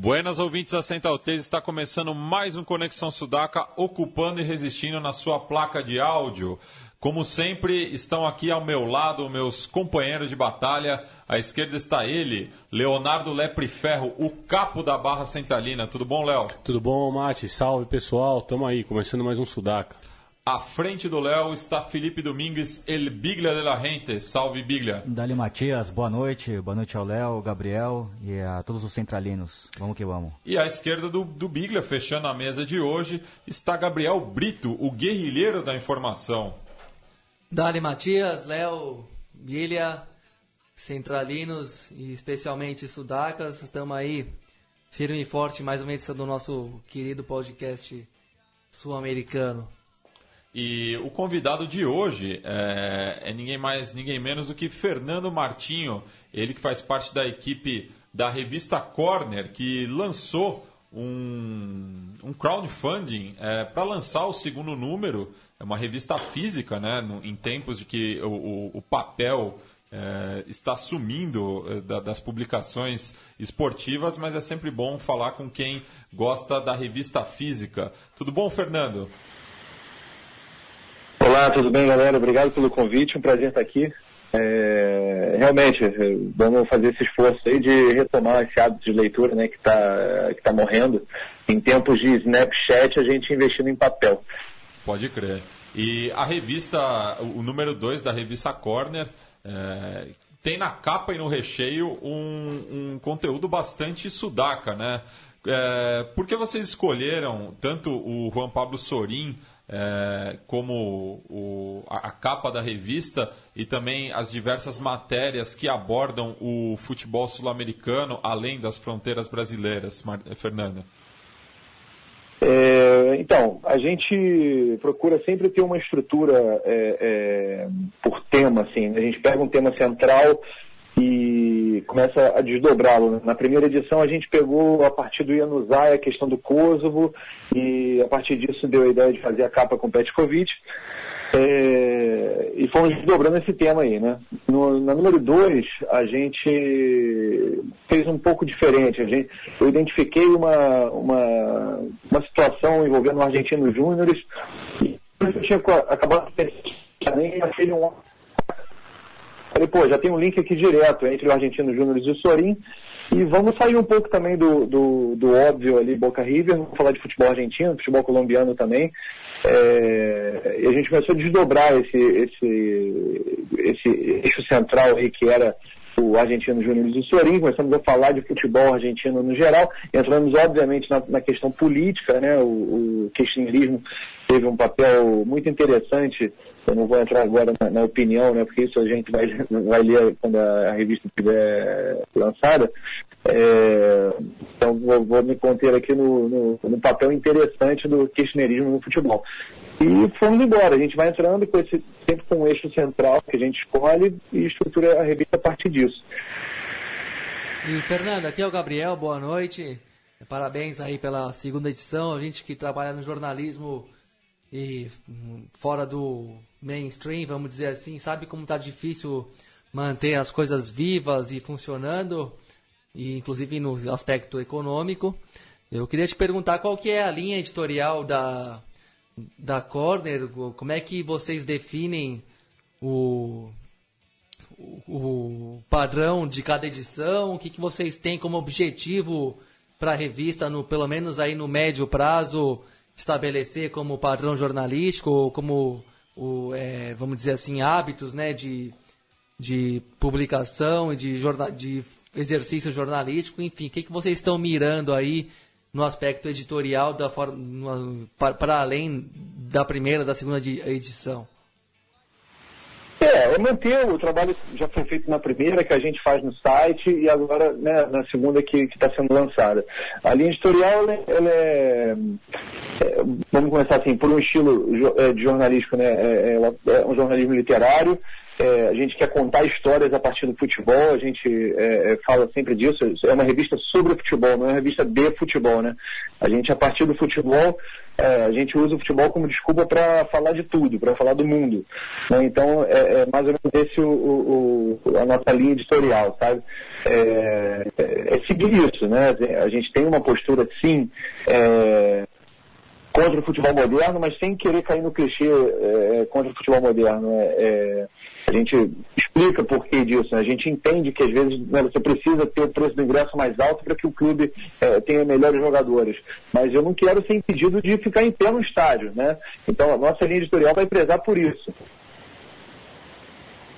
Buenas ouvintes da Central 3, está começando mais um Conexão Sudaca, ocupando e resistindo na sua placa de áudio. Como sempre, estão aqui ao meu lado meus companheiros de batalha. À esquerda está ele, Leonardo Lepre Ferro, o capo da Barra Centralina. Tudo bom, Léo? Tudo bom, Mate? Salve, pessoal. Tamo aí, começando mais um Sudaca. À frente do Léo está Felipe Domingues, El Biglia de la Gente. Salve, Biglia. Dali Matias, boa noite. Boa noite ao Léo, Gabriel e a todos os centralinos. Vamos que vamos. E à esquerda do, do Biglia, fechando a mesa de hoje, está Gabriel Brito, o guerrilheiro da informação. Dali Matias, Léo, Biglia, centralinos e especialmente sudacas. Estamos aí firme e forte mais uma edição do nosso querido podcast sul-americano. E o convidado de hoje é, é, ninguém mais, ninguém menos do que Fernando Martinho, ele que faz parte da equipe da revista Corner, que lançou um, um crowdfunding é, para lançar o segundo número, é uma revista física, né, no, em tempos de que o, o, o papel é, está sumindo é, da, das publicações esportivas, mas é sempre bom falar com quem gosta da revista física. Tudo bom, Fernando? Olá, tudo bem, galera? Obrigado pelo convite, um prazer estar aqui. É, realmente, vamos fazer esse esforço aí de retomar esse hábito de leitura né, que está que tá morrendo. Em tempos de Snapchat, a gente investindo em papel. Pode crer. E a revista, o número 2 da revista Corner, é, tem na capa e no recheio um, um conteúdo bastante sudaca, né? É, por que vocês escolheram tanto o Juan Pablo Sorin é, como o, a, a, capa da revista e também as diversas matérias que abordam o futebol sul-americano além das fronteiras brasileiras, Mar Fernanda? É, então, a gente procura sempre ter uma estrutura é, por tema, assim. A gente pega um tema central e começa a desdobrá-lo. Na primeira edição a gente pegou a partir do Januzaj a questão do Kosovo e a partir disso deu a ideia de fazer a capa com Petkovic. É, e fomos desdobrando esse tema aí, né? No, na número 2, a gente fez um pouco diferente. A gente, eu identifiquei uma, uma, uma situação envolvendo o Argentino Júnior e eu tinha acabado também aquele um Falei, pô, já tem um link aqui direto entre o Argentino Júnior e o Sorin. E vamos sair um pouco também do, do, do, óbvio ali, Boca River, vamos falar de futebol argentino, futebol colombiano também. É, e a gente começou a desdobrar esse, esse, esse eixo central aí que era o Argentino Júnior e o Sorin, começamos a falar de futebol argentino no geral, entramos obviamente na, na questão política, né? o, o kirchnerismo teve um papel muito interessante eu não vou entrar agora na, na, opinião, né, porque isso a gente vai, vai ler quando a, a revista estiver lançada. É, então vou, vou, me conter aqui no, no, no, papel interessante do kirchnerismo no futebol. E fomos embora, a gente vai entrando com esse, sempre com um eixo central que a gente escolhe e estrutura a revista a partir disso. E Fernando, aqui é o Gabriel, boa noite. Parabéns aí pela segunda edição. A gente que trabalha no jornalismo e fora do mainstream, vamos dizer assim, sabe como está difícil manter as coisas vivas e funcionando, e inclusive no aspecto econômico. Eu queria te perguntar qual que é a linha editorial da, da Corner, como é que vocês definem o, o padrão de cada edição, o que, que vocês têm como objetivo para a revista, no, pelo menos aí no médio prazo, estabelecer como padrão jornalístico ou como, o, é, vamos dizer assim, hábitos né, de, de publicação e de, de exercício jornalístico, enfim, o que, que vocês estão mirando aí no aspecto editorial da para além da primeira, da segunda edição? É, é manter o trabalho que já foi feito na primeira, que a gente faz no site, e agora né, na segunda que está sendo lançada. A linha editorial, é, ela é, é, Vamos começar assim, por um estilo é, de jornalístico, né? É, é, é um jornalismo literário, é, a gente quer contar histórias a partir do futebol, a gente é, fala sempre disso. É uma revista sobre futebol, não é uma revista de futebol, né? A gente, a partir do futebol, é, a gente usa o futebol como desculpa para falar de tudo, para falar do mundo. Né? Então, é, é, mais ou menos esse o, o, a nossa linha editorial, sabe? É, é, seguir isso, né? A gente tem uma postura, sim, contra o futebol moderno, mas sem querer cair no clichê contra o futebol moderno. é, a gente explica por que disso. Né? A gente entende que às vezes né, você precisa ter o preço do ingresso mais alto para que o clube é, tenha melhores jogadores. Mas eu não quero ser impedido de ficar em pé no estádio. Né? Então a nossa linha editorial vai prezar por isso.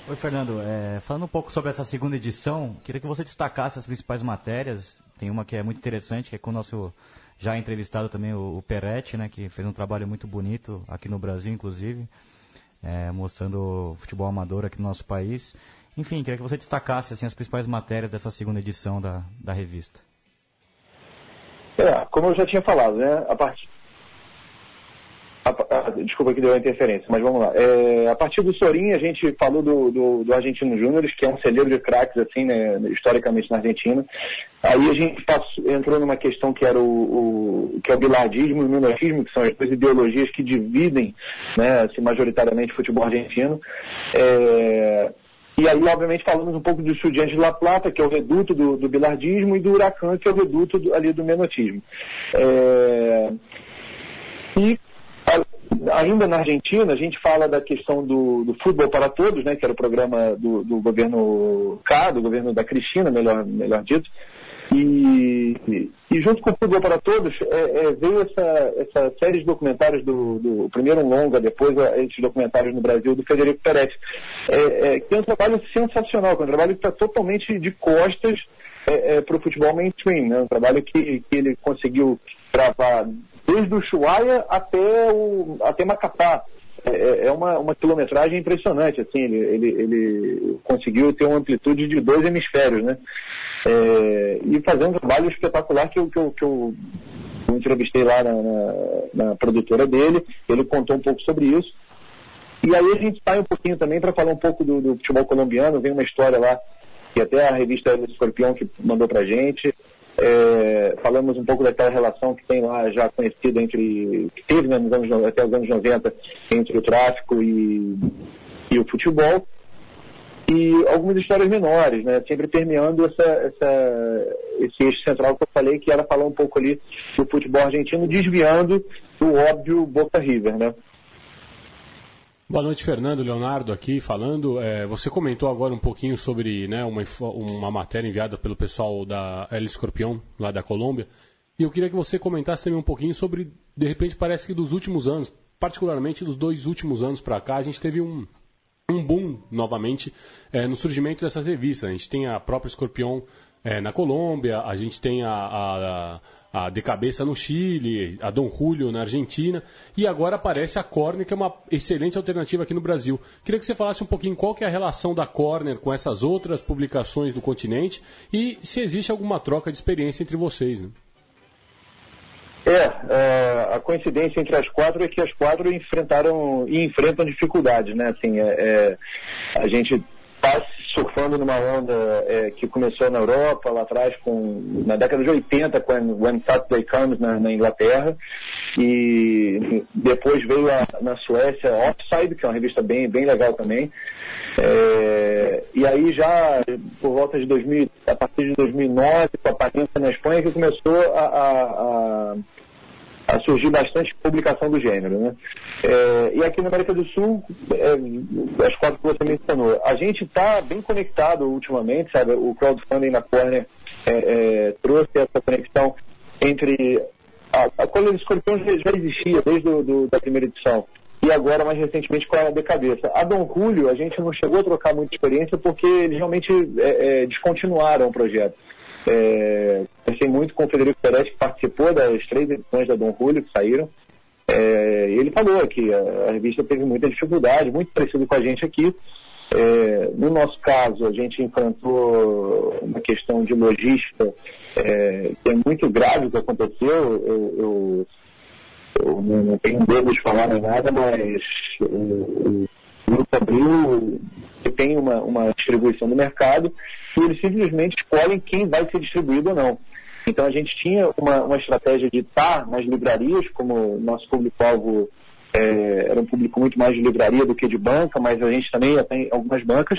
Oi, Fernando. É, falando um pouco sobre essa segunda edição, queria que você destacasse as principais matérias. Tem uma que é muito interessante, que é com o nosso já entrevistado também, o, o Peretti, né, que fez um trabalho muito bonito aqui no Brasil, inclusive é, mostrando o futebol amador aqui no nosso país. Enfim, queria que você destacasse assim, as principais matérias dessa segunda edição da, da revista. É, como eu já tinha falado, né, a partir desculpa que deu a interferência, mas vamos lá. É, a partir do Sorin, a gente falou do, do, do Argentino Júnior, que é um celeiro de craques, assim, né, historicamente na Argentina. Aí a gente passou, entrou numa questão que era o, o, que é o bilardismo e o minotismo, que são as duas ideologias que dividem, né, assim, majoritariamente o futebol argentino. É, e aí, obviamente, falamos um pouco do Estudiante de La Plata, que é o reduto do, do bilardismo, e do Huracan, que é o reduto do, ali do menotismo. É, e ainda na Argentina, a gente fala da questão do, do Futebol para Todos, né, que era o programa do, do governo K, do governo da Cristina, melhor, melhor dito. E, e junto com o Futebol para Todos é, é, veio essa, essa série de documentários do, do primeiro um longa, depois esses documentários no Brasil do Federico Peretti, é, é, que é um trabalho sensacional, que é um trabalho que está totalmente de costas é, é, para o futebol mainstream, né? um trabalho que, que ele conseguiu gravar desde o Chuaia até, o, até Macapá. É, é, é uma, uma quilometragem impressionante, assim, ele, ele, ele conseguiu ter uma amplitude de dois hemisférios, né? É, e fazer um trabalho espetacular que eu, que eu, que eu, entrevistei lá na, na, na, produtora dele, ele contou um pouco sobre isso. E aí a gente sai um pouquinho também para falar um pouco do, do, futebol colombiano, vem uma história lá, que até a revista Escorpião que mandou pra gente, é, falamos um pouco daquela relação que tem lá já conhecida entre, que teve né, nos anos, até os anos 90 entre o tráfico e, e o futebol. E algumas histórias menores, né, sempre permeando essa, essa, esse eixo central que eu falei, que era falar um pouco ali do futebol argentino, desviando do óbvio Boca River. Né? Boa noite, Fernando. Leonardo aqui falando. É, você comentou agora um pouquinho sobre né, uma, uma matéria enviada pelo pessoal da El Escorpião, lá da Colômbia. E eu queria que você comentasse também um pouquinho sobre, de repente, parece que dos últimos anos, particularmente dos dois últimos anos para cá, a gente teve um, um boom novamente é, no surgimento dessas revistas. A gente tem a própria Escorpião é, na Colômbia, a gente tem a, a a De Cabeça no Chile, a Dom Julio na Argentina, e agora aparece a Corner, que é uma excelente alternativa aqui no Brasil. Queria que você falasse um pouquinho qual que é a relação da Corner com essas outras publicações do continente e se existe alguma troca de experiência entre vocês. Né? É, é, a coincidência entre as quatro é que as quatro enfrentaram e enfrentam dificuldades, né? Assim, é, é a gente surfando numa onda é, que começou na Europa, lá atrás, com, na década de 80, com When Saturday Comes na, na Inglaterra, e depois veio a, na Suécia Offside, que é uma revista bem, bem legal também. É, e aí já por volta de 2000, a partir de 2009, com a aparência na Espanha, que começou a, a, a a surgir bastante publicação do gênero. Né? É, e aqui na América do Sul, é, as quatro que você mencionou, a gente está bem conectado ultimamente, sabe? O crowdfunding na Corner é, é, trouxe essa conexão entre. A, a dos Escorpiões já existia desde do, do, da primeira edição. E agora, mais recentemente, com a de cabeça. A Dom Julio, a gente não chegou a trocar muita experiência porque eles realmente é, é, descontinuaram o projeto. É, conversei muito com o Federico Peretti, que participou das três edições da Dom Julio que saíram. É, ele falou que a, a, revista teve muita dificuldade, muito parecido com a gente aqui. É, no nosso caso, a gente enfrentou uma questão de logística é, que é muito grave o que aconteceu. Eu, eu, eu não tenho medo de falar nem nada, mas o, Grupo Abril tem uma, uma distribuição no mercado eles simplesmente escolhem quem vai ser distribuído ou não. Então a gente tinha uma, uma estratégia de estar nas livrarias, como nosso público-alvo é, era um público muito mais de livraria do que de banca, mas a gente também tem algumas bancas.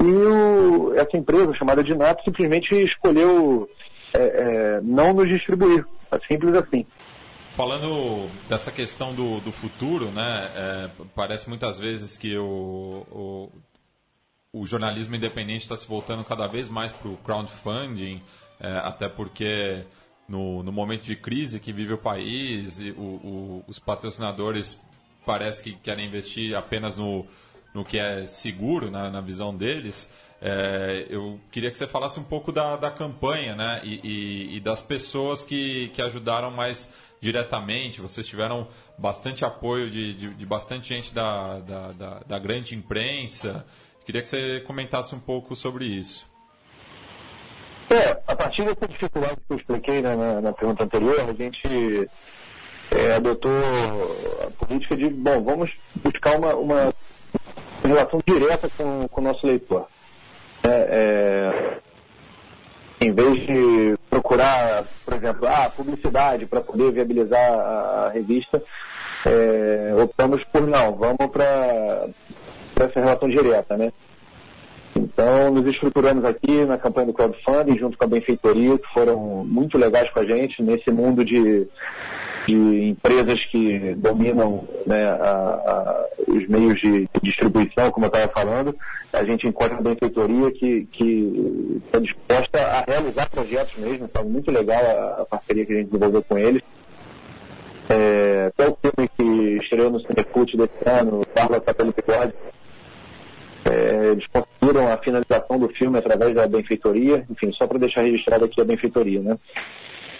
E o, essa empresa chamada Dinato simplesmente escolheu é, é, não nos distribuir. É simples assim. Falando dessa questão do, do futuro, né, é, parece muitas vezes que o, o, o jornalismo independente está se voltando cada vez mais para o crowdfunding, é, até porque no, no momento de crise que vive o país, o, o, os patrocinadores parece que querem investir apenas no, no que é seguro, na, na visão deles. É, eu queria que você falasse um pouco da, da campanha né? e, e, e das pessoas que, que ajudaram mais diretamente. Vocês tiveram bastante apoio de, de, de bastante gente da, da, da, da grande imprensa. Queria que você comentasse um pouco sobre isso. É, a partir dessa dificuldade que eu expliquei né, na, na, pergunta anterior, a gente é, adotou a política de, bom, vamos buscar uma, uma relação direta com, com o nosso leitor. É, é, em vez de procurar, por exemplo, ah, publicidade para poder viabilizar a, a revista, é, optamos por não, vamos para essa relação direta, né? Então, nos estruturamos aqui na campanha do crowdfunding, junto com a benfeitoria, que foram muito legais com a gente nesse mundo de, de empresas que dominam né, a, a, os meios de distribuição, como eu estava falando. A gente encontra a benfeitoria que está disposta a realizar projetos mesmo. Então, muito legal a, a parceria que a gente desenvolveu com eles. É, até o filme que estreou no Cinefute desse ano, Bárbara Satélite God, é, eles conseguiram a finalização do filme através da benfeitoria, enfim, só para deixar registrado aqui a benfeitoria, né?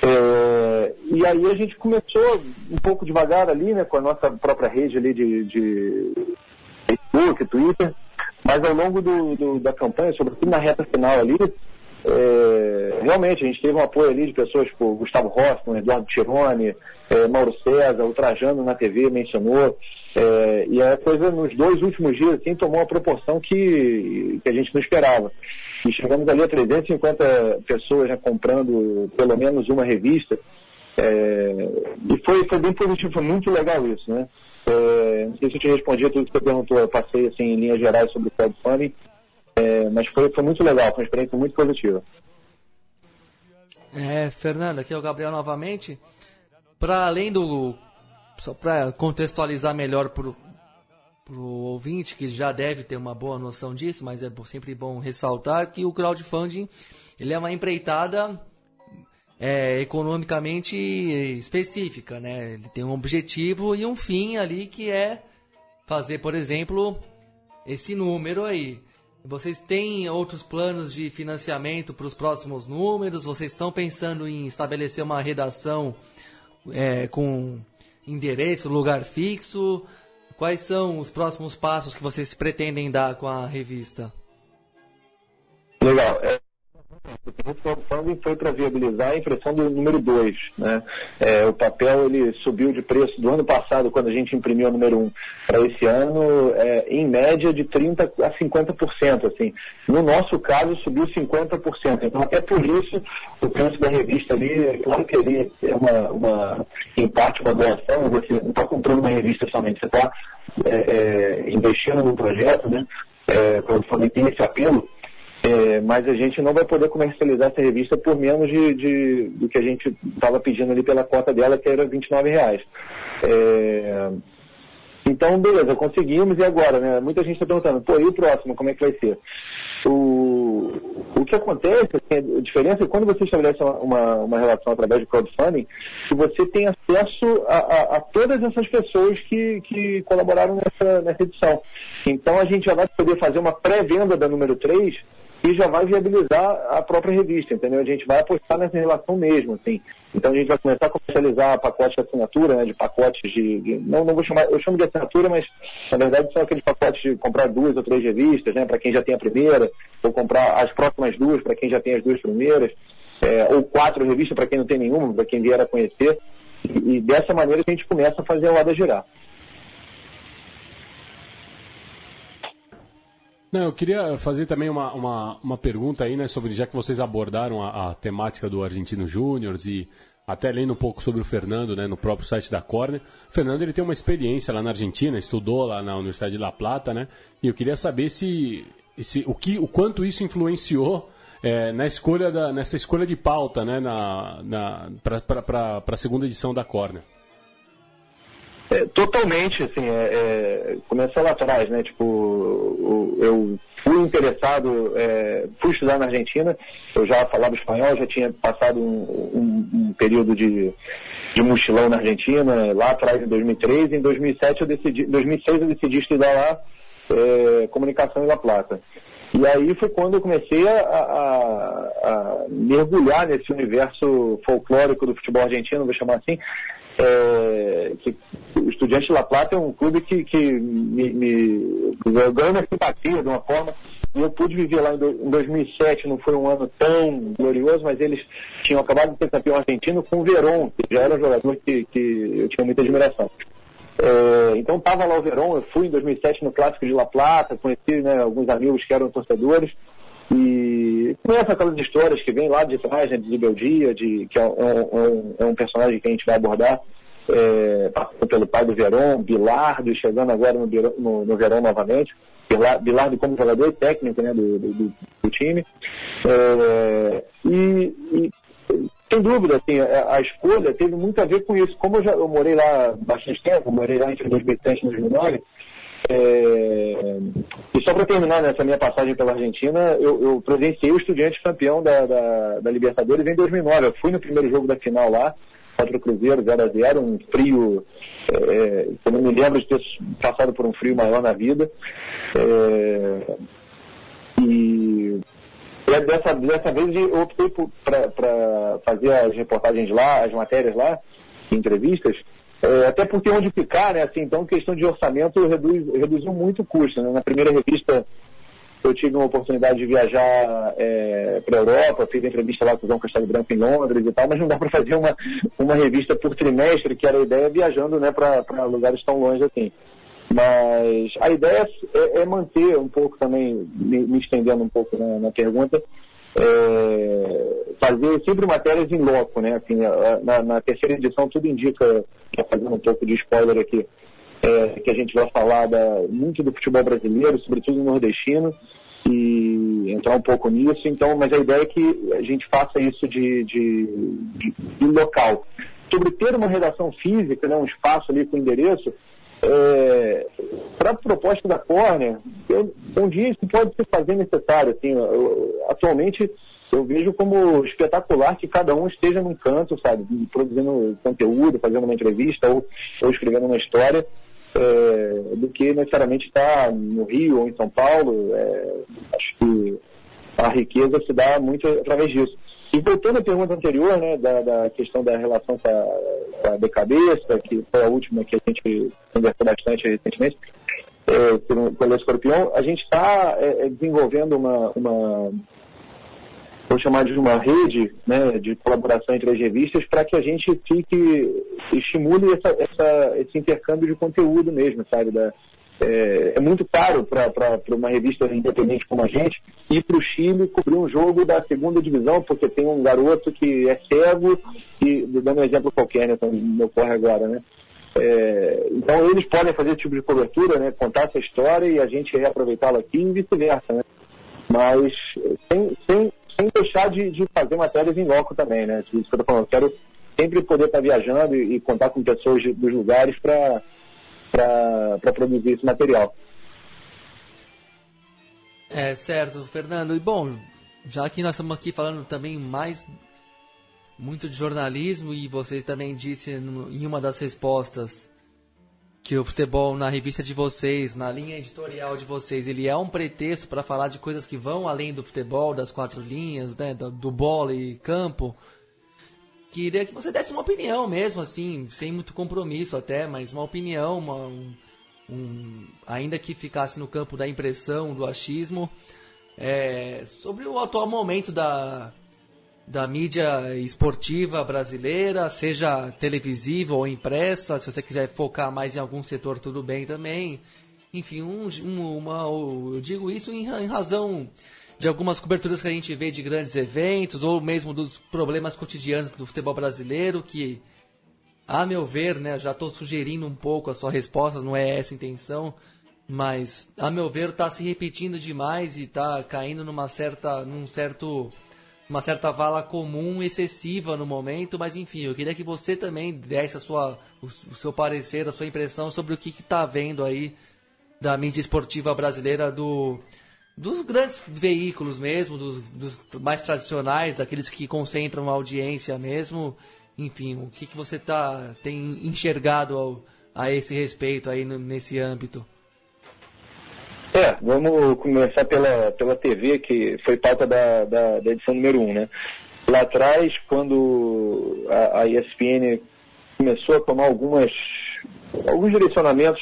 É, e aí a gente começou um pouco devagar ali, né, com a nossa própria rede ali de, de Facebook, Twitter, mas ao longo do, do, da campanha, sobretudo na reta final ali, é, realmente a gente teve um apoio ali de pessoas como Gustavo Hoffman, Eduardo Tirone, é, Mauro César, o Trajano na TV mencionou, é, e a coisa nos dois últimos dias assim, tomou uma proporção que, que a gente não esperava. E chegamos ali a 350 pessoas né, comprando pelo menos uma revista. É, e foi, foi bem positivo, foi muito legal isso, né? É, não sei se eu te respondi a tudo que você perguntou, eu passei assim, em linhas gerais sobre o crowdfunding, é, mas foi, foi muito legal, foi uma experiência muito positiva. É, Fernando, aqui é o Gabriel novamente. Para além do só para contextualizar melhor para o ouvinte, que já deve ter uma boa noção disso, mas é sempre bom ressaltar que o crowdfunding ele é uma empreitada é, economicamente específica, né? Ele tem um objetivo e um fim ali que é fazer, por exemplo, esse número aí. Vocês têm outros planos de financiamento para os próximos números? Vocês estão pensando em estabelecer uma redação é, com endereço, lugar fixo? Quais são os próximos passos que vocês pretendem dar com a revista? Legal. É, crowdfunding foi para viabilizar a impressão do número 2. Né? É, o papel ele subiu de preço do ano passado, quando a gente imprimiu o número 1, um, para esse ano, é, em média de 30% a 50%. Assim. No nosso caso, subiu 50%. Então, até por isso, o preço da revista ali, é claro que ele é uma, uma em parte, uma doação. Você não está comprando uma revista somente, você está é, é, investindo no projeto, né? É, crowdfunding tem esse apelo. É, mas a gente não vai poder comercializar essa revista por menos de, de do que a gente estava pedindo ali pela cota dela, que era 29 reais. É, então, beleza, conseguimos, e agora? Né? Muita gente está perguntando, pô, e o próximo, como é que vai ser? O, o que acontece, assim, a diferença é quando você estabelece uma, uma relação através de crowdfunding, que você tem acesso a, a, a todas essas pessoas que, que colaboraram nessa, nessa edição. Então a gente já vai poder fazer uma pré-venda da número 3 e já vai viabilizar a própria revista, entendeu? A gente vai apostar nessa relação mesmo, assim. Então a gente vai começar a comercializar pacotes de assinatura, né, de pacotes de, de, não, não vou chamar, eu chamo de assinatura, mas na verdade são aqueles pacotes de comprar duas ou três revistas, né, para quem já tem a primeira, ou comprar as próximas duas para quem já tem as duas primeiras, é, ou quatro revistas para quem não tem nenhuma, para quem vier a conhecer. E, e dessa maneira a gente começa a fazer a roda girar. Não, eu queria fazer também uma, uma, uma pergunta aí, né, sobre, já que vocês abordaram a, a temática do Argentino Júnior e até lendo um pouco sobre o Fernando, né, no próprio site da Corner. O Fernando, ele tem uma experiência lá na Argentina, estudou lá na Universidade de La Plata, né, e eu queria saber se, se o, que, o quanto isso influenciou é, na escolha da, nessa escolha de pauta, né, na, na, para a segunda edição da Corner. É, totalmente, assim, é, é, começou lá atrás, né? Tipo, eu fui interessado, é, fui estudar na Argentina, eu já falava espanhol, já tinha passado um, um, um, período de, de mochilão na Argentina, lá atrás em 2003, em 2007 eu decidi, 2006 eu decidi estudar lá é, comunicação em La Plata. E aí foi quando eu comecei a, a, a, mergulhar nesse universo folclórico do futebol argentino, vou chamar assim, é, que o Estudiante La Plata é um clube que, que me, me ganhou minha simpatia de uma forma e eu pude viver lá em, em 2007, não foi um ano tão glorioso, mas eles tinham acabado de ser campeão argentino com o Verón, que já era um jogador que, que eu tinha muita admiração. É, então estava lá o Verón, eu fui em 2007 no Clássico de La Plata, conheci né, alguns amigos que eram torcedores, e começa aquelas histórias que vem lá de trás, né, de Zibeldia, de, que é um, é um, personagem que a gente vai abordar, é, passando pelo pai do Verón, Bilardo, e chegando agora no, no, no novamente. Bilardo como jogador e técnico né, do, do, do time. É, e, e, sem dúvida, assim, a, a, escolha teve muito a ver com isso. Como eu já eu morei lá bastante tempo, morei lá entre 2007 e 2009, é... E só para terminar nessa minha passagem pela Argentina, eu, eu presenciei o estudante campeão da, da, da, Libertadores em 2009. Eu fui no primeiro jogo da final lá, contra o Cruzeiro, 0x0, um frio. É, eu não me lembro de ter passado por um frio maior na vida. É, e dessa, dessa vez eu optei para fazer as reportagens lá, as matérias lá, entrevistas, é, até porque onde ficar, né? Assim, então, questão de orçamento reduz, reduziu muito o custo. Né? Na primeira revista, eu tive uma oportunidade de viajar é, para a Europa, fiz entrevista lá com o João Castelo Branco em Londres e tal, mas não dá para fazer uma, uma revista por trimestre, que era a ideia, viajando né, para lugares tão longe assim. Mas a ideia é, é manter um pouco também, me, me estendendo um pouco na, na pergunta, é, fazer sempre matérias em loco, né? Assim, na, na, terceira edição tudo indica, fazendo um pouco de spoiler aqui, é, que a gente vai falar da, muito do futebol brasileiro, sobretudo nordestino, e entrar um pouco nisso. Então, mas a ideia é que a gente faça isso de, de, de, de local. Sobre ter uma redação física, né, um espaço ali com endereço, é, para a proposta da Corner, eu, um dia isso pode se fazer necessário. Assim, eu, atualmente eu vejo como espetacular que cada um esteja num canto, sabe, produzindo conteúdo, fazendo uma entrevista ou, ou escrevendo uma história, é, do que necessariamente estar no Rio ou em São Paulo. É, acho que a riqueza se dá muito através disso. E voltando à pergunta anterior, né, da, da questão da relação com a, com a Decabeça, que foi a última que a gente conversou bastante recentemente, é, pelo Escorpião, a gente está é, desenvolvendo uma, uma, vou chamar de uma rede né, de colaboração entre as revistas para que a gente fique, estimule essa, essa, esse intercâmbio de conteúdo mesmo, sabe, da, é, é muito caro para uma revista independente como a gente ir para o Chile cobrir um jogo da segunda divisão, porque tem um garoto que é cego, e dando um exemplo qualquer, né, me ocorre agora, né? É, então eles podem fazer esse tipo de cobertura, né, contar essa história e a gente reaproveitá-la aqui e vice-versa, né? Mas sem, sem, sem deixar de, de fazer matérias em loco também, né? Isso que eu estou falando, eu quero sempre poder estar viajando e, e contar com pessoas de, dos lugares para produzir esse material. É certo, Fernando. E bom, já que nós estamos aqui falando também mais muito de jornalismo e você também disse em uma das respostas que o futebol na revista de vocês, na linha editorial de vocês, ele é um pretexto para falar de coisas que vão além do futebol, das quatro linhas, né, do, do bola e campo. Queria que você desse uma opinião mesmo, assim, sem muito compromisso até, mas uma opinião, uma, um, um, ainda que ficasse no campo da impressão, do achismo, é, sobre o atual momento da, da mídia esportiva brasileira, seja televisiva ou impressa, se você quiser focar mais em algum setor, tudo bem também. Enfim, um, um, uma, eu digo isso em, em, razão de algumas coberturas que a gente vê de grandes eventos, ou mesmo dos problemas cotidianos do futebol brasileiro, que, a meu ver, né, já estou sugerindo um pouco a sua resposta, não é essa a intenção, mas, a meu ver, está se repetindo demais e está caindo numa certa, num certo uma certa vala comum excessiva no momento, mas enfim, eu queria que você também desse a sua, o, o seu parecer, a sua impressão sobre o que está vendo aí da mídia esportiva brasileira, do, dos grandes veículos mesmo, dos, dos mais tradicionais, daqueles que concentram a audiência mesmo. Enfim, o que, que você tá, tem enxergado ao, a esse respeito aí no, nesse âmbito? É, vamos começar pela, pela TV, que foi pauta da, da, da edição número 1, um, né? Lá atrás, quando a, a, ESPN começou a tomar algumas, alguns direcionamentos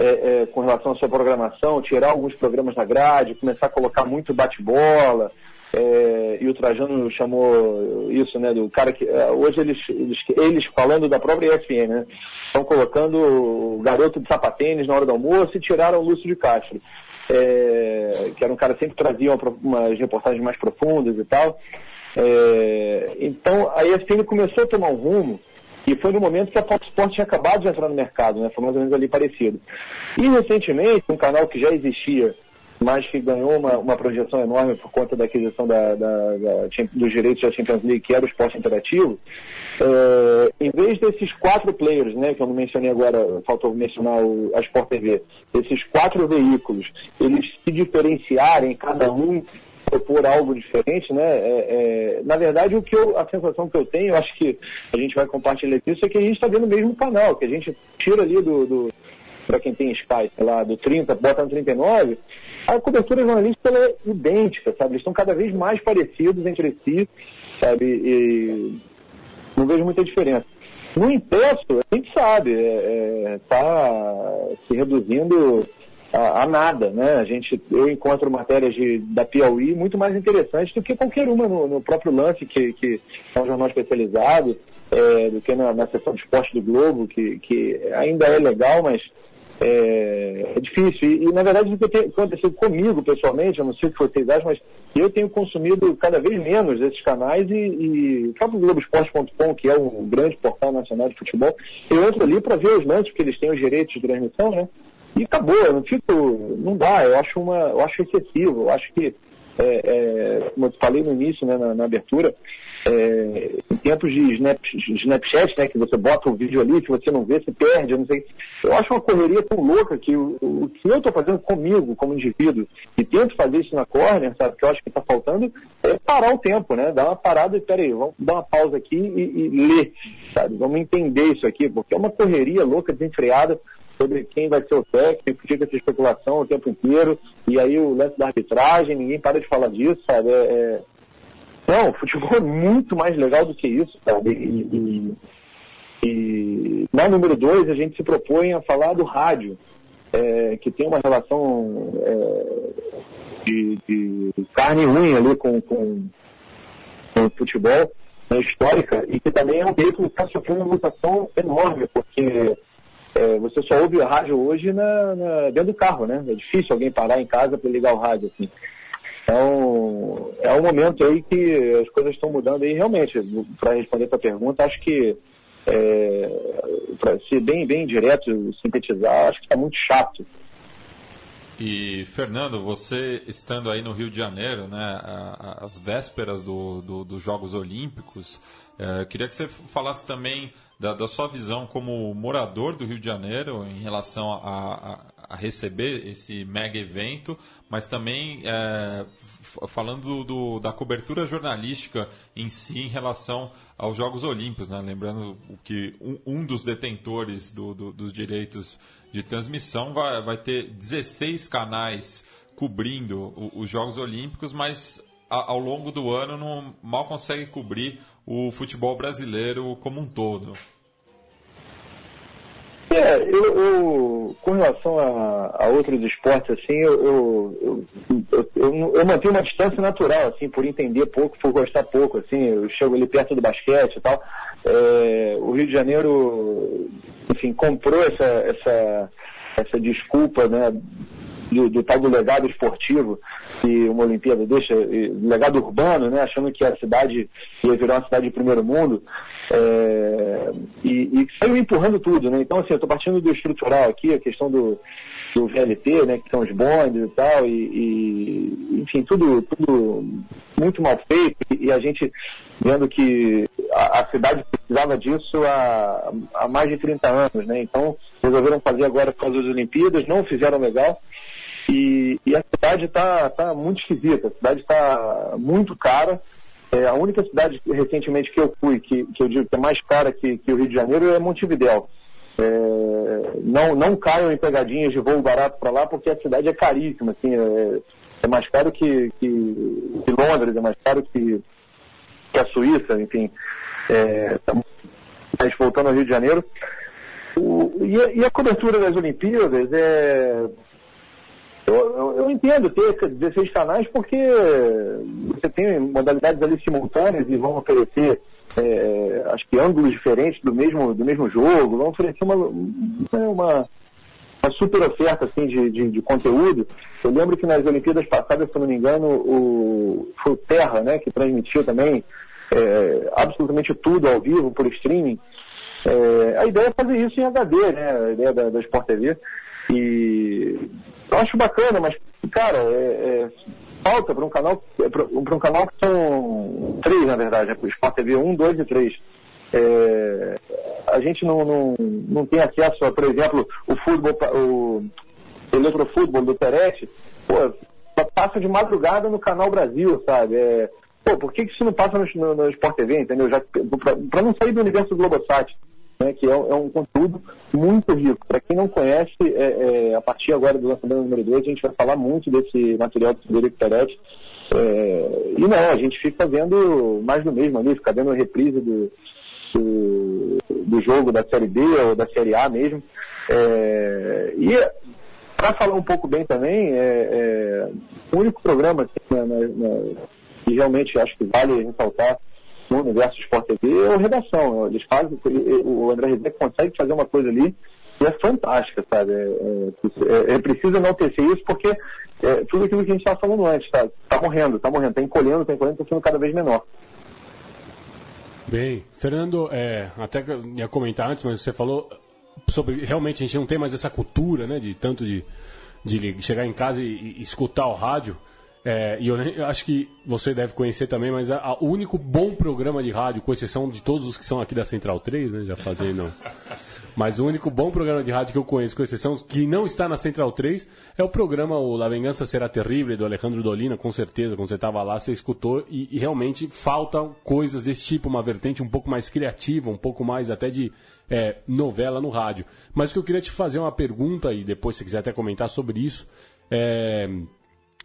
é, é, com relação à sua programação, tirar alguns programas da grade, começar a colocar muito bate-bola, é, e o Trajano chamou isso, né, do cara que. É, hoje eles, eles, eles falando da própria ESPN, né? Estão colocando o garoto de sapatênis na hora do almoço e tiraram o Lúcio de Castro. É, que era um cara que sempre trazia uma, umas reportagens mais profundas e tal. É, então a ESPN começou a tomar um rumo e foi no momento que a Fox Sports tinha acabado de entrar no mercado, né? Foi mais ou menos ali parecido. E recentemente, um canal que já existia mas que ganhou uma, uma projeção enorme por conta da aquisição da, da, da, dos direitos da Champions League, que era o esporte interativo, é, em vez desses quatro players, né, que eu não mencionei agora, faltou mencionar o, a Sport TV, esses quatro veículos, eles se diferenciarem, cada um propor algo diferente, né? É, é, na verdade, o que eu, a sensação que eu tenho, eu acho que a gente vai compartilhar isso, é que a gente está vendo o mesmo canal, que a gente tira ali do, do para quem tem Sky, sei lá, do 30, bota no 39, a cobertura jornalística é idêntica, sabe? Eles estão cada vez mais parecidos entre si, sabe? E não vejo muita diferença. No impresso, a gente sabe, está é, é, tá se reduzindo a, a, nada, né? A gente, eu encontro matérias de, da Piauí muito mais interessantes do que qualquer uma no, no próprio lance, que, que é um jornal especializado, é, do que na, na seção de esporte do Globo, que, que ainda é legal, mas é, é difícil. E, e, na verdade, o que tem acontecido comigo, pessoalmente, eu não sei que vocês acham, mas eu tenho consumido cada vez menos esses canais e, e o próprio Globoesporte.com, que é um grande portal nacional de futebol, eu entro ali para ver os lances, porque eles têm os direitos de transmissão, né? E acabou, eu não fico, não dá, eu acho uma, eu acho excessivo, eu acho que, é, é, como eu falei no início, né, na, na abertura, é, em tempos de Snap, Snapchat, né, que você bota o vídeo ali, que você não vê, se perde, eu não sei. Eu acho uma correria tão louca que o, o que eu estou fazendo comigo, como indivíduo, e tento fazer isso na corner, sabe, que eu acho que está faltando, é parar o tempo, né? Dar uma parada e, peraí, vamos dar uma pausa aqui e, e ler, sabe? Vamos entender isso aqui, porque é uma correria louca, desenfreada, sobre quem vai ser o técnico, fica essa especulação o tempo inteiro, e aí o lance da arbitragem, ninguém para de falar disso, sabe? É, é não, futebol é muito mais legal do que isso, sabe? E, e, e na número dois, a gente se propõe a falar do rádio, é, que tem uma relação é, de, de, carne e unha ali com, com, com o futebol né, histórica e que também é um veículo que está sofrendo uma mutação enorme, porque é, você só ouve a rádio hoje na, na, dentro do carro, né? É difícil alguém parar em casa para ligar o rádio. Assim. Então, é um momento aí que as coisas estão mudando aí realmente. Para responder a tua pergunta, acho que, é, para ser bem, bem direto, sintetizar, acho que está muito chato. E, Fernando, você estando aí no Rio de Janeiro, né, as vésperas do, do, dos Jogos Olímpicos, É, queria que você falasse também da, da, sua visão como morador do Rio de Janeiro em relação a, a, a receber esse mega evento, mas também é, falando do, da cobertura jornalística em si em relação aos Jogos Olímpicos, né? lembrando que um, um dos detentores do, do, dos direitos de transmissão vai, vai ter 16 canais cobrindo os Jogos Olímpicos, mas ao longo do ano não mal consegue cobrir o futebol brasileiro como um todo. É, eu, eu com relação a, a, outros esportes, assim, eu, eu, eu, mantenho uma distância natural, assim, por entender pouco, por gostar pouco, assim, eu chego ali perto do basquete e tal. É, o Rio de Janeiro, enfim, comprou essa, essa, essa desculpa, né, do, do tal do legado esportivo que uma Olimpíada deixa, legado urbano, né, achando que a cidade ia virar uma cidade de primeiro mundo, é, e, e saiu empurrando tudo, né? Então, assim, eu estou partindo do estrutural aqui, a questão do, do VLT, né, que são os bondes e tal, e, e, enfim, tudo, tudo muito mal feito, e a gente vendo que a, a cidade precisava disso há, há, mais de 30 anos, né? Então, resolveram fazer agora por causa das Olimpíadas, não fizeram legal, e, a cidade está tá muito esquisita, a cidade está muito cara. É, a única cidade recentemente que eu fui, que, que eu digo que é mais cara que, que o Rio de Janeiro, é Montevidéu. É, não, não caiam em pegadinhas de voo barato para lá, porque a cidade é caríssima. Assim, é, é mais caro que, que, que, Londres, é mais caro que, que a Suíça, enfim. É, mas voltando ao Rio de Janeiro. O, e, a, e, a, cobertura das Olimpíadas é, eu, eu, eu, entendo ter 16 canais porque você tem modalidades ali simultâneas e vão oferecer, é, acho que ângulos diferentes do mesmo, do mesmo jogo, vão oferecer uma, uma, uma super oferta assim, de, de, de, conteúdo. Eu lembro que nas Olimpíadas passadas, se não me engano, o, foi o Terra, né, que transmitiu também é, absolutamente tudo ao vivo por streaming. É, a ideia é fazer isso em HD, né, a ideia da, da Sport TV. E eu acho bacana, mas, cara, é, é, falta para um canal, é, para um canal que são três, na verdade, né? o Sport TV 1, 2 e 3. É, a gente não, não, não tem acesso a, por exemplo, o futebol, o eletrofutebol do Perete, pô, passa de madrugada no canal Brasil, sabe? É, pô, por que, que isso não passa no, no, no Sport TV, entendeu? Para não sair do universo do Globosat né, que é, é, um conteúdo muito rico. Para quem não conhece, é, é, a partir agora do lançamento número 2, a gente vai falar muito desse material do Federico Peretti. É, e não, a gente fica vendo mais do mesmo ali, fica vendo a reprise do, do, do, jogo da Série B ou da Série A mesmo. É, e para falar um pouco bem também, é, é o único programa assim, na, na, que realmente acho que vale ressaltar no universo Sport TV é o Redação. Eles fazem, o André Rezende consegue fazer uma coisa ali que é fantástica, sabe? É, é, é preciso enaltecer isso porque é, tudo aquilo que a gente estava falando antes, tá, tá morrendo, tá morrendo, tá encolhendo, tá encolhendo, tá sendo cada vez menor. Bem, Fernando, é, até ia comentar antes, mas você falou sobre realmente a gente não tem mais essa cultura, né, de tanto de, de chegar em casa e, e escutar o rádio. É, e eu, eu, acho que você deve conhecer também, mas a, a, o único bom programa de rádio, com exceção de todos os que são aqui da Central 3, né? Já fazendo. mas o único bom programa de rádio que eu conheço, com exceção que não está na Central 3, é o programa O La Vengança Será Terrível, do Alejandro Dolina, com certeza. Quando você estava lá, você escutou e, e, realmente faltam coisas desse tipo, uma vertente um pouco mais criativa, um pouco mais até de é, novela no rádio. Mas o que eu queria te fazer uma pergunta, e depois se quiser até comentar sobre isso. É,